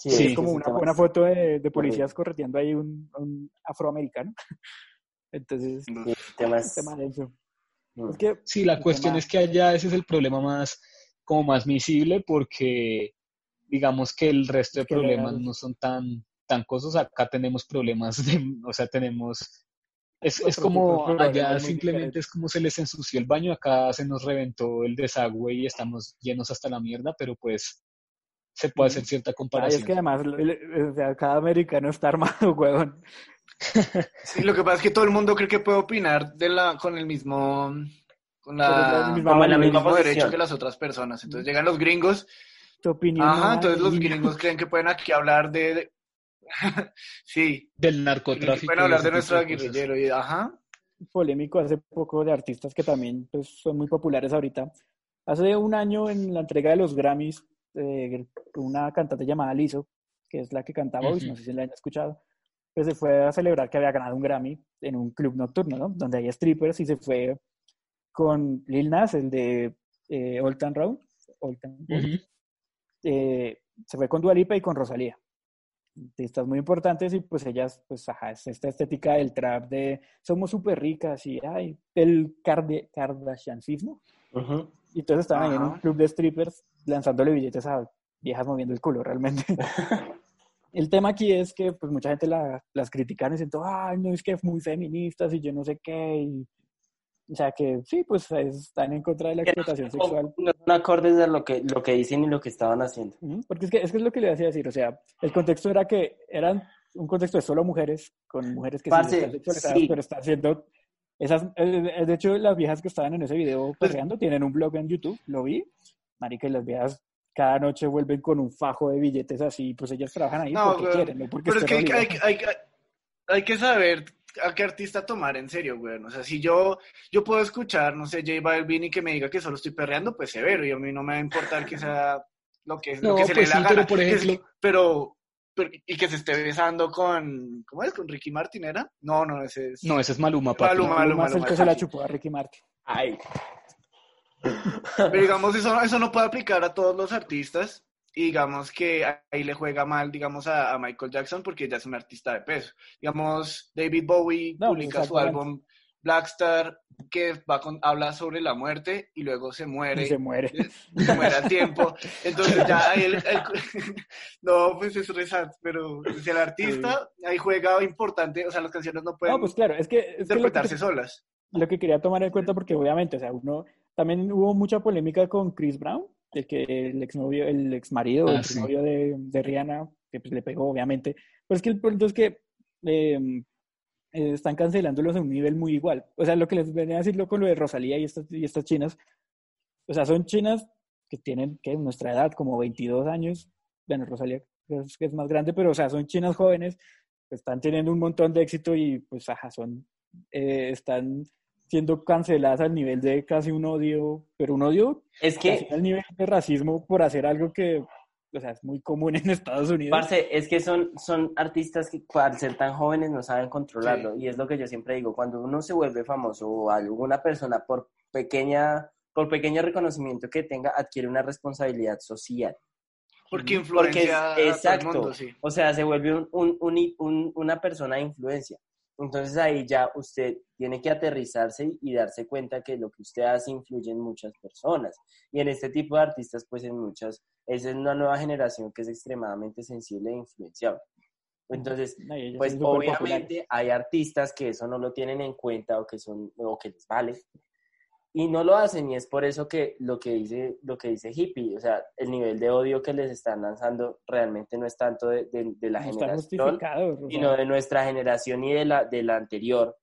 Sí, Sí. es como una, una foto de, de policías correteando ahí un, un afroamericano. Entonces, sí, el tema un es- tema denso. mm. Es que Sí, la cuestión tema- es que allá ese es el problema más, como más visible porque digamos que el resto de Es que problemas legal. no son tan, tan cosas. Acá tenemos problemas, de, o sea, tenemos... Es, es de como allá simplemente es como se les ensució el baño, acá se nos reventó el desagüe y estamos llenos hasta la mierda, pero pues se puede hacer cierta Ay, comparación. es que además, o sea, cada americano está armado, huevón. Sí, lo que pasa es que todo el mundo cree que puede opinar de la, con el mismo, con la, Con la misma como el mismo derecho que las otras personas. Entonces llegan los gringos, Tu opinión. ajá, entonces los gringos creen que pueden aquí hablar de, de- sí, Del narcotráfico. pueden hablar de nuestro guerrillero y ajá. polémico hace poco de artistas que también pues, son muy populares ahorita. Hace un año en la entrega de los Grammys, eh, una cantante llamada Lizzo, que es la que canta Voice, no Ujú. sé si la han escuchado, pues se fue a celebrar que había ganado un Grammy en un club nocturno, ¿no? Donde hay strippers y se fue con Lil Nas, el de eh, Old Town Road, Old Town Road. Ujú. Eh, se fue con Dua Lipa y con Rosalía. Artistas muy importantes y pues ellas, pues ajá, es esta estética del trap de somos súper ricas y ay, el kardashianismo. Ujú. Y entonces estaban ahí en un club de strippers lanzándole billetes a viejas moviendo el culo, realmente. El tema aquí es que pues mucha gente la- las critican diciendo, ay, no, es que es muy feministas y yo no sé qué. y- o sea que sí, pues es- están en contra de la explotación sexual. No son acordes de lo que, lo que dicen y lo que estaban haciendo. Porque es que, es que es lo que le iba a decir, o sea, el contexto era que eran un contexto de solo mujeres, con mujeres que sí Parce, están sexualizadas, sí. pero están haciendo... Esas, eh, eh, de hecho, las viejas que estaban en ese video Pues- perreando tienen un blog en YouTube, lo vi, marica, y las viejas cada noche vuelven con un fajo de billetes así, pues ellas trabajan ahí No, porque güey, quieren, no porque Pero es que hay, hay, hay, hay- que saber a qué artista tomar en serio, güey. O sea, si yo, yo puedo escuchar, no sé, J Balvin y que me diga que solo estoy perreando, pues severo. Y a mí no me va a importar que sea lo que, lo No, que se pues le dé sí, pero por es- ejemplo- pero, pero- y que se esté besando con, ¿cómo es? ¿Con Ricky Martin era? No, no, ese es... No, ese es Maluma, papi. Maluma. Maluma es el Maluma, que se la chupó a Ricky Martin. Ay. Pero digamos, eso, eso no puede aplicar a todos los artistas. y digamos que ahí le juega mal, digamos, a, a Michael Jackson porque ya es un artista de peso. Digamos, David Bowie No, publica su álbum Blackstar que va con, habla sobre la muerte y luego se muere. Y se muere. se muere a tiempo. Entonces ya ahí el, el- no, pues es re sad, pero es el artista ahí juega importante, o sea, las canciones no pueden No, pues claro, es que, es que lo que interpretarse solas. lo que quería tomar en cuenta, porque obviamente, o sea, uno, también hubo mucha polémica con Chris Brown, el que el exnovio, el exmarido, Ah, el sí. exnovio de, de Rihanna, que pues le pegó, obviamente. Pero es que el punto es que eh, están cancelándolos a un nivel muy igual. O sea, lo que les venía a decirlo con lo de Rosalía y estas, y estas chinas, o sea, son chinas que tienen, que nuestra edad, como 22 años, bueno, Rosalía es que es más grande, pero o sea, son chinas jóvenes, que están teniendo un montón de éxito y pues, ajá, son, eh, están siendo canceladas al nivel de casi un odio, pero un odio Es que, al nivel de racismo por hacer algo que, o sea, es muy común en Estados Unidos. parce, es que son, son artistas que al ser tan jóvenes no saben controlarlo. Y es lo que yo siempre digo, cuando uno se vuelve famoso o alguna persona por pequeña, por pequeño reconocimiento que tenga, adquiere una responsabilidad social. Porque Porque es, influencia a todo el exacto, mundo, sí. o sea, se vuelve un, un- un- un- una persona de influencia. Entonces ahí ya usted tiene que aterrizarse y darse cuenta que lo que usted hace influye en muchas personas. Y en este tipo de artistas, pues en muchas, es una nueva generación que es extremadamente sensible e influenciable. Entonces, No, pues obviamente hay artistas que eso no lo tienen en cuenta o que son o que les vale y no lo hacen y es por eso que lo que dice lo que dice hippie o sea el nivel de odio que les están lanzando realmente no es tanto de, de- de la No generación sino de nuestra generación y de la de la anterior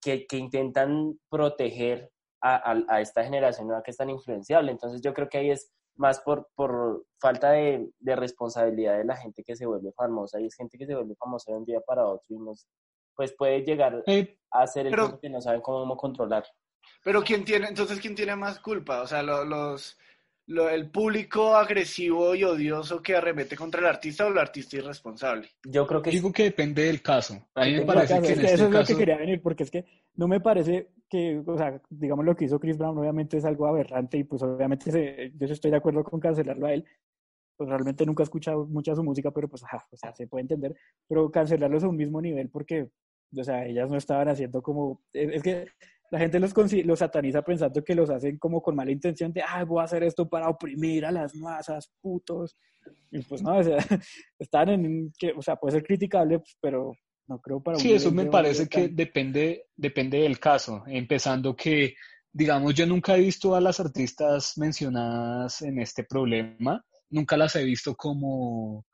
que, que intentan proteger a, a- a esta generación nueva que es tan influenciable entonces yo creo que ahí es más por, por falta de, de responsabilidad de la gente que se vuelve famosa y es gente que se vuelve famosa de un día para otro y nos, pues puede llegar Eh, a ser el Pero- que no saben cómo controlar. Pero ¿quién tiene, entonces quién tiene más culpa? O sea, lo- los, lo- el público agresivo y odioso que arremete contra el artista o el artista irresponsable. Yo creo que digo que depende del caso. A mí me parece que- que es en que eso este es lo que quería venir, porque es que no me parece que, o sea, digamos lo que hizo Chris Brown, obviamente es algo aberrante y pues obviamente se- yo sí estoy de acuerdo con cancelarlo a él. Pues realmente nunca he escuchado mucha su música, pero pues, ajá, o sea, se puede entender. Pero cancelarlos a un mismo nivel porque, o sea, ellas no estaban haciendo como, es, es que la gente los, los sataniza pensando que los hacen como con mala intención de, ah, voy a hacer esto para oprimir a las masas, putos. Y pues no, o sea, están en, que, o sea, puede ser criticable, pues, pero no creo para Sí, eso me parece que tan- depende, depende del caso. Empezando que, digamos, yo nunca he visto a las artistas mencionadas en este problema, nunca las he visto como,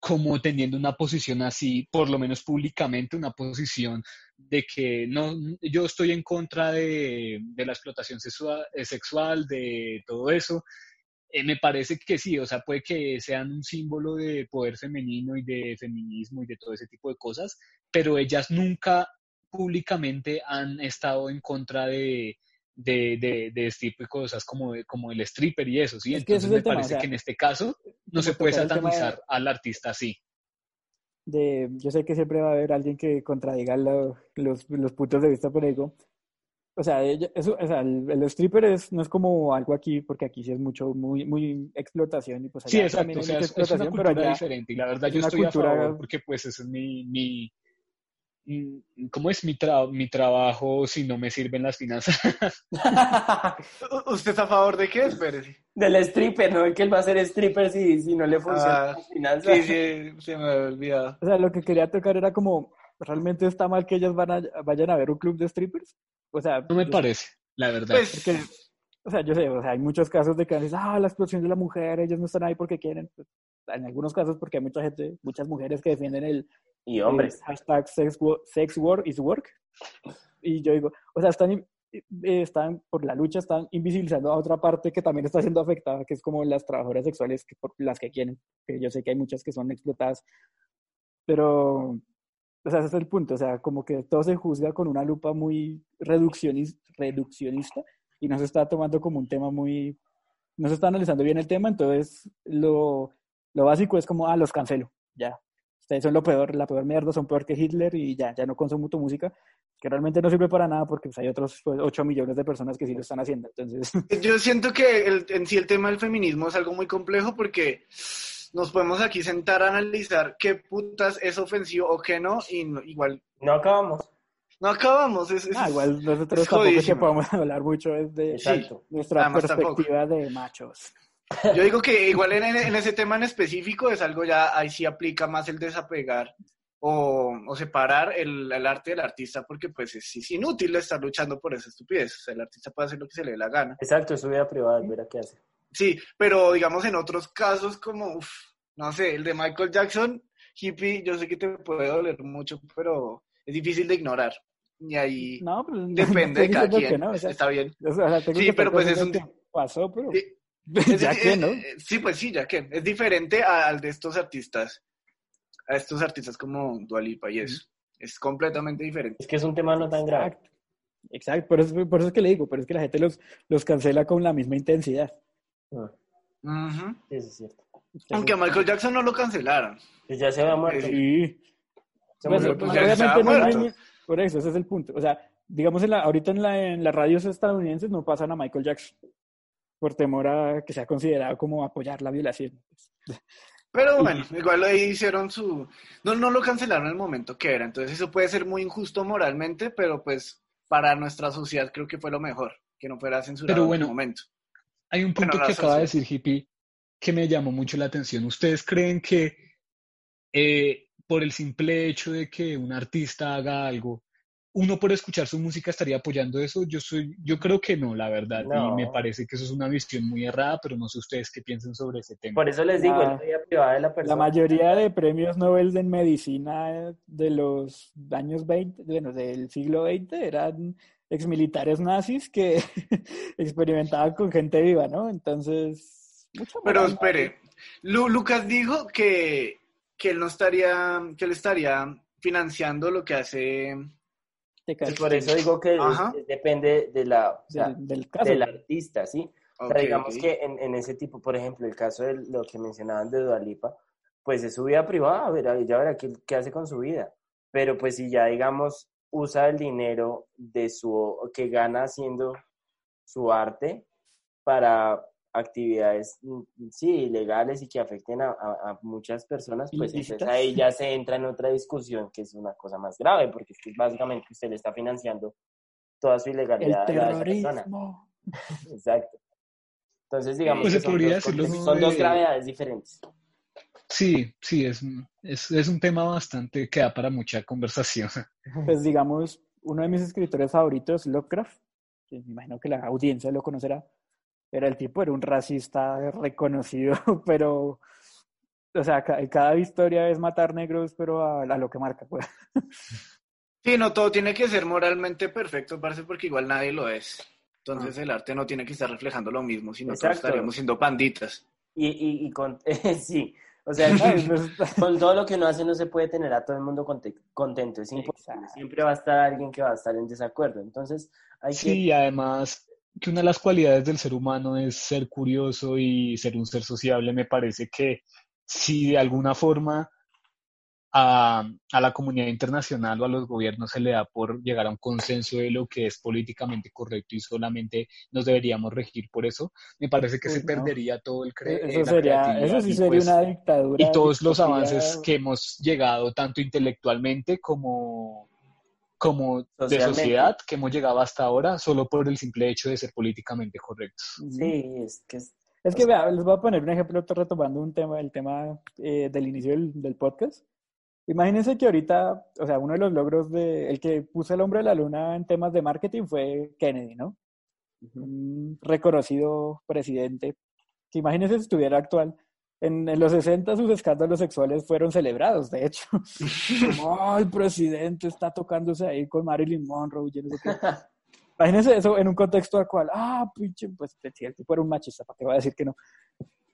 como teniendo una posición así, por lo menos públicamente, una posición de que no, yo estoy en contra de, de la explotación sexual, eh, sexual, de todo eso. Eh, me parece que sí, o sea, puede que sean un símbolo de poder femenino y de feminismo y de todo ese tipo de cosas, pero ellas nunca públicamente han estado en contra de, de, de, de este tipo de cosas como, como el stripper y eso, ¿sí? Es Entonces es me o parece sea, que en este caso no se puede de- satanizar al artista así. De, yo sé que siempre va a haber alguien que contradiga lo- los, los puntos de vista, pero digo, o sea, eso, o sea, el, el stripper es, no es como algo aquí, porque aquí sí es mucho, muy, muy explotación y pues Sí, allá exacto, también o sea, es, es una explotación, pero cultura allá diferente y la verdad yo estoy a cultura- favor porque pues ese es mi, mi, ¿cómo es mi, tra- mi trabajo si no me sirven las finanzas? ¿Usted está a favor de qué? Espérese. Del stripper, ¿no? Que él va a ser stripper si, si no le funciona Ah, las finanzas. Sí, sí, se me había olvidado. O sea, lo que quería tocar era como, ¿realmente está mal que ellas van a, vayan a ver un club de strippers? O sea, No me yo- parece, la verdad. Pues, Porque, o sea, yo sé, o sea, hay muchos casos de que dicen, ah, la explosión de la mujer, ellos no están ahí porque quieren. Pues, en algunos casos porque hay mucha gente, muchas mujeres que defienden el, Y hombres. el hashtag sex, sex work is work. Y yo digo, o sea, están, eh, están, por la lucha, están invisibilizando a otra parte que también está siendo afectada, que es como las trabajadoras sexuales, que por las que quieren, yo sé que hay muchas que son explotadas, pero, o sea, ese es el punto, o sea, como que todo se juzga con una lupa muy reduccionis- reduccionista y no se está tomando como un tema muy, no se está analizando bien el tema, entonces lo, lo básico es como, ah, los cancelo, ya. Ustedes son lo peor, la peor mierda, son peor que Hitler y ya, ya no consumo tu música, que realmente no sirve para nada porque pues, hay otros pues, 8 millones de personas que sí lo están haciendo. Entonces, Yo siento que el- en sí el tema del feminismo es algo muy complejo porque nos podemos aquí sentar a analizar qué putas es ofensivo o qué no, y no- igual No acabamos. no acabamos. Es, es- ah, igual nosotros es tampoco es que podamos hablar mucho de Exacto. nuestra Además, tampoco. perspectiva de machos. Yo digo que igual en, en- ese tema en específico es algo ya, ahí sí aplica más el desapegar o, o separar el, el arte del artista porque pues es, es inútil estar luchando por esa estupidez. O sea, el artista puede hacer lo que se le dé la gana. Exacto, es su vida privada, mira qué hace. Sí, pero digamos en otros casos como, uf, no sé, el de Michael Jackson, hippie, yo sé que te puede doler mucho, pero es difícil de ignorar. Y ahí No, pues, depende de no cada estoy diciendo quien. no, o sea, Está bien. o sea, Sí, pero pues es un- pasó, pero Sí. Es- ya es- que, ¿no? eh, Sí, pues sí, ya que. Es diferente al de estos artistas. A estos artistas como Dualipa y eso. Es completamente diferente. Es que es un tema no tan grave. Exacto. Exacto, por eso, por eso es que le digo, pero es que la gente los, los cancela con la misma intensidad. Ah, eso es cierto. Aunque a Michael Jackson no lo cancelaron. Pues ya se había muerto. Sí. Se Pues, pues, obviamente no ni- por eso, ese es el punto. O sea, digamos, en la, ahorita en, la, en las radios estadounidenses no pasan a Michael Jackson por temor a que sea considerado como apoyar la violación. Pero bueno, igual ahí hicieron su... No, no lo cancelaron en el momento que era. Entonces eso puede ser muy injusto moralmente, pero pues para nuestra sociedad creo que fue lo mejor. Que no fuera censurado Pero en bueno, el momento. Hay un punto Bueno, que acaba de decir Hippie que me llamó mucho la atención. ¿Ustedes creen que eh, por el simple hecho de que un artista haga algo, uno por escuchar su música estaría apoyando eso? Yo soy, yo creo que no, la verdad, y me parece que eso es una visión muy errada, pero no sé ustedes qué piensan sobre ese tema. Por eso les digo, La- es la vida privada de la persona. La mayoría de premios Nobel en medicina de los años 20, bueno, del siglo XX eran exmilitares nazis que experimentaban con gente viva, ¿no? Entonces, mucha Pero moral, espere, Lu- Lucas dijo que, que él no estaría, que él estaría financiando lo que hace... te por eso digo que es- depende de la, o sea, del, del caso. del artista, ¿sí? O sea, digamos que en, en ese tipo, por ejemplo, el caso de lo que mencionaban de Dualipa, pues es su vida privada, verá, ella verá qué, qué hace con su vida. Pero pues si ya, digamos, usa el dinero de su, que gana haciendo su arte para actividades, mm, sí, ilegales y que afecten a, a- a muchas personas, pues entonces ahí ya se entra en otra discusión que es una cosa más grave, porque es que básicamente usted le está financiando toda su el ilegalidad a esa persona. Exacto. Entonces, digamos Pues que son, dos, dos de- gravedades diferentes. Sí, sí, es, es, es un tema bastante que da para mucha conversación. Pues digamos, uno de mis escritores favoritos, Lovecraft, que me imagino que la audiencia lo conocerá, era el tipo, era un racista reconocido, pero, o sea, ca- cada historia es matar negros, pero a, a lo que marca, pues. Sí, no todo tiene que ser moralmente perfecto, parece porque igual nadie lo es. Entonces el arte no tiene que estar reflejando lo mismo, sino todos Exacto. estaríamos siendo panditas. Y, y, y con, sí, o sea, con todo lo que uno hace no se puede tener a todo el mundo conte- contento, es imposible. Exacto. Siempre va a estar alguien que va a estar en desacuerdo. Entonces, hay que... Sí, además que una de las cualidades del ser humano es ser curioso y ser un ser sociable. Me parece que si de alguna forma a, a la comunidad internacional o a los gobiernos se le da por llegar a un consenso de lo que es políticamente correcto y solamente nos deberíamos regir por eso, me parece que Uy, se no. perdería todo el eso la sería, creatividad eso sí y, sería pues, una dictadura. y todos los avances que hemos llegado tanto intelectualmente como, como de sociedad que hemos llegado hasta ahora solo por el simple hecho de ser políticamente correctos. Sí, es que es- Es que vea, les voy a poner un ejemplo retomando un tema, el tema eh, del inicio del, del podcast. Imagínense que ahorita, o sea, uno de los logros de el que puso el hombre de la luna en temas de marketing fue Kennedy, ¿no? Un reconocido presidente. Que imagínense si estuviera actual. En, en los 60 sus escándalos sexuales fueron celebrados, de hecho. Como, "Ay, presidente está tocándose ahí con Marilyn Monroe, yo no sé qué. Imagínense eso en un contexto al cual, ah, pinche, pues si el tipo era un machista, ¿para qué va a decir que no?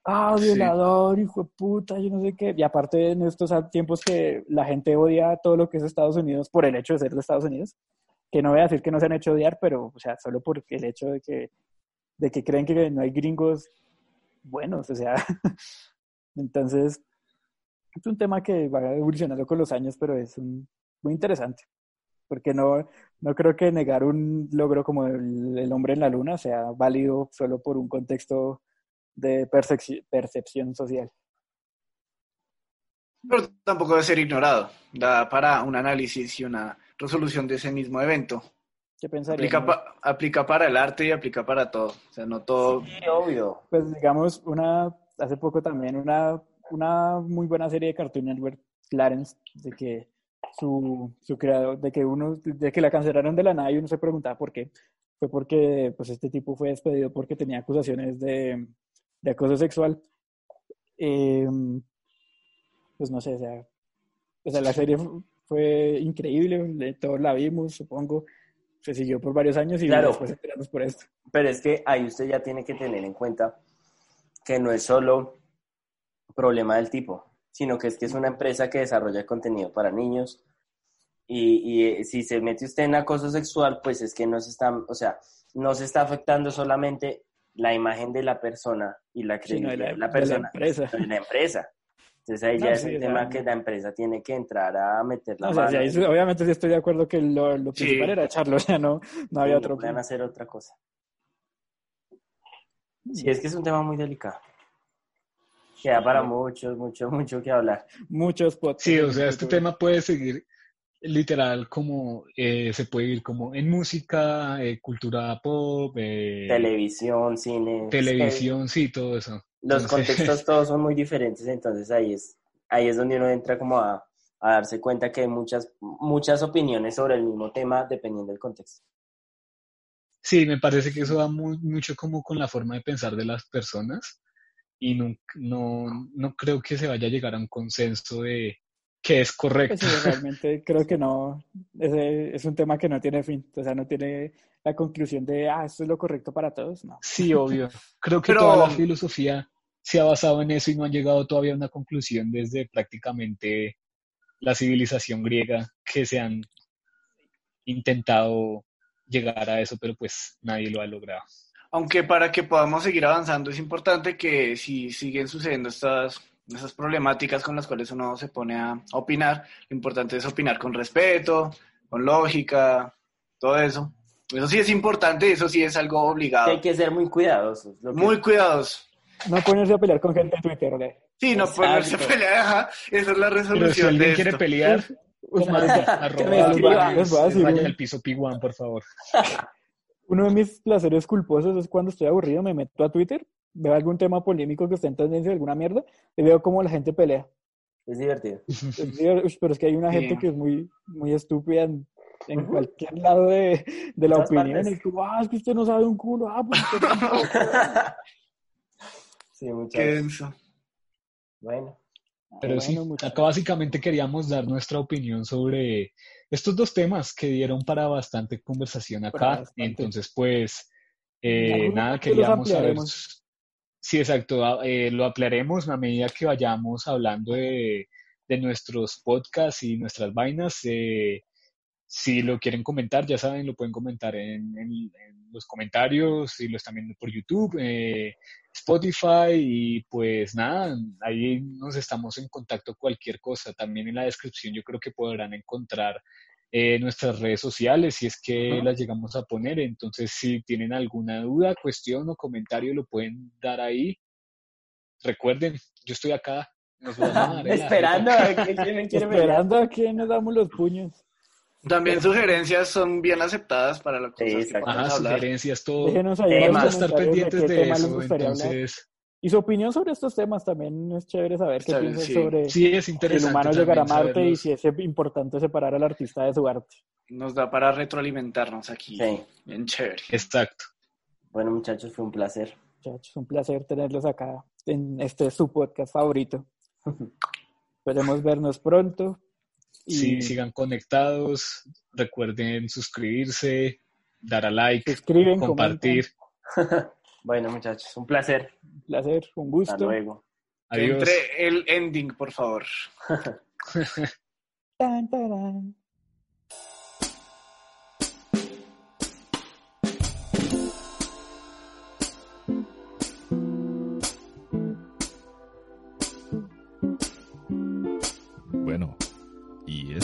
Ah, Sí. violador, hijo de puta, yo no sé qué. Y aparte en estos tiempos que la gente odia todo lo que es Estados Unidos por el hecho de ser de Estados Unidos, que no voy a decir que no se han hecho odiar, pero, o sea, solo por el hecho de que, de que creen que no hay gringos buenos, o sea. Entonces, Es un tema que va evolucionando con los años, pero es un- muy interesante. Porque no, no creo que negar un logro como el, el hombre en la luna sea válido solo por un contexto de percepci- percepción social. Pero tampoco debe ser ignorado. Da para un análisis y una resolución de ese mismo evento. ¿Qué pensarían? Aplica, pa- aplica para el arte y aplica para todo. O sea, no todo. Sí, obvio. Pues digamos, una, hace poco también una, una muy buena serie de Cartoon Network, Clarence, de que su, su creador, de que uno, de que la cancelaron de la nada y uno se preguntaba por qué. Fue porque pues este tipo fue despedido porque tenía acusaciones de, de acoso sexual. Eh, pues no sé, o sea, o sea, la serie fu- fue increíble, le- todos la vimos, supongo. Se siguió por varios años y Claro. después enteramos por esto. Pero es que ahí usted ya tiene que tener en cuenta que no es solo problema del tipo, sino que es que es una empresa que desarrolla contenido para niños y, y, eh, si se mete usted en acoso sexual, pues es que no se está, o sea, no se está afectando solamente la imagen de la persona y la credibilidad la- de la de la persona, empresa. de la empresa. Entonces ahí No, ya es sí, un o sea, tema que la empresa tiene que entrar a meter la O sea, mano. sí, ahí sí, obviamente sí estoy de acuerdo que lo, lo Sí. principal era echarlo, o sea, no, no había otro no plan. hacer otra cosa. Sí, es que es un tema muy delicado. Queda para mucho, mucho, mucho que hablar. Muchos podcasts. Sí, o sea, este tema puede seguir literal como eh, se puede ir como en música, eh, cultura pop, eh, Televisión, cine. televisión, sí, todo eso. Los Entonces, contextos todos son muy diferentes, entonces ahí es, ahí es donde uno entra como a, a darse cuenta que hay muchas, muchas opiniones sobre el mismo tema dependiendo del contexto. Sí, me parece que eso va muy, mucho como con la forma de pensar de las personas y no, no, no creo que se vaya a llegar a un consenso de que es Pues correcto. sí, realmente creo que no, ese es un tema que no tiene fin, o sea, no tiene la conclusión de, ah, esto es lo correcto para todos, no. Sí, obvio. Creo que Pero- toda la filosofía se ha basado en eso y no han llegado todavía a una conclusión desde prácticamente la civilización griega que se han intentado llegar a eso, pero pues nadie lo ha logrado. Aunque para que podamos seguir avanzando es importante que si siguen sucediendo estas, estas problemáticas con las cuales uno se pone a opinar, lo importante es opinar con respeto, con lógica, todo eso. Eso sí es importante, eso sí es algo Hay obligado. que ser muy cuidadosos. lo que- Muy cuidadosos. No ponerse a pelear con gente en Twitter, ¿de? Sí, no Exacto. ponerse a pelear, ajá. Esa es la Pero si resolución alguien de quiere esto. pelear, Uf, marica, arroba al piso P1, por favor. Uno de mis placeres culposos es cuando estoy aburrido, me meto a Twitter, veo algún tema polémico que esté en tendencia, alguna mierda, y veo cómo la gente pelea. Es divertido. Es pero es que hay una Sí. gente que es muy, muy estúpida en, cualquier lado de, de la opinión. partes. Es como, ah, es que usted no sabe un culo, ah, pues usted tampoco. sí, muchas Qué denso. Bueno, Pero sí, acá básicamente queríamos dar nuestra opinión sobre estos dos temas que dieron para bastante conversación acá. bastante. Entonces, pues, eh, nada, queríamos saber. Sí, exacto, a- eh, lo ampliaremos a medida que vayamos hablando de, de nuestros podcasts y nuestras vainas. eh, si lo quieren comentar, ya saben, lo pueden comentar en, en- en los comentarios y lo están viendo por YouTube, eh, Spotify y pues nada, ahí nos estamos en contacto cualquier cosa. También en la descripción yo creo que podrán encontrar eh, nuestras redes sociales si es que las llegamos a poner. Entonces, si tienen alguna duda, cuestión o comentario, lo pueden dar ahí. Recuerden, yo estoy acá. Nos vamos a dar esperando a ver quién quién quiere pelear. Esperando a que nos damos los puños. También sugerencias son bien aceptadas para las Sí, cosas que podemos Ajá, sugerencias, todo. Déjenos ahí Vamos a estar pendientes de eso. Entonces, Y su opinión sobre estos temas también es chévere saber qué Está- piensan sí. sobre sí, es si el interesante. humano llegar a Marte y si es importante separar al artista de su arte. Nos da para retroalimentarnos aquí. Sí. Bien chévere. Exacto. Bueno, muchachos, fue un placer. Muchachos, un placer tenerlos acá en este su podcast favorito. Esperemos vernos pronto. Y Sí, sigan conectados. Recuerden suscribirse, dar a like, suscriben, compartir. Bueno, muchachos, un placer. Un placer, un Hasta gusto. luego. Que Adiós. entre el ending, por favor. Tan, tarán.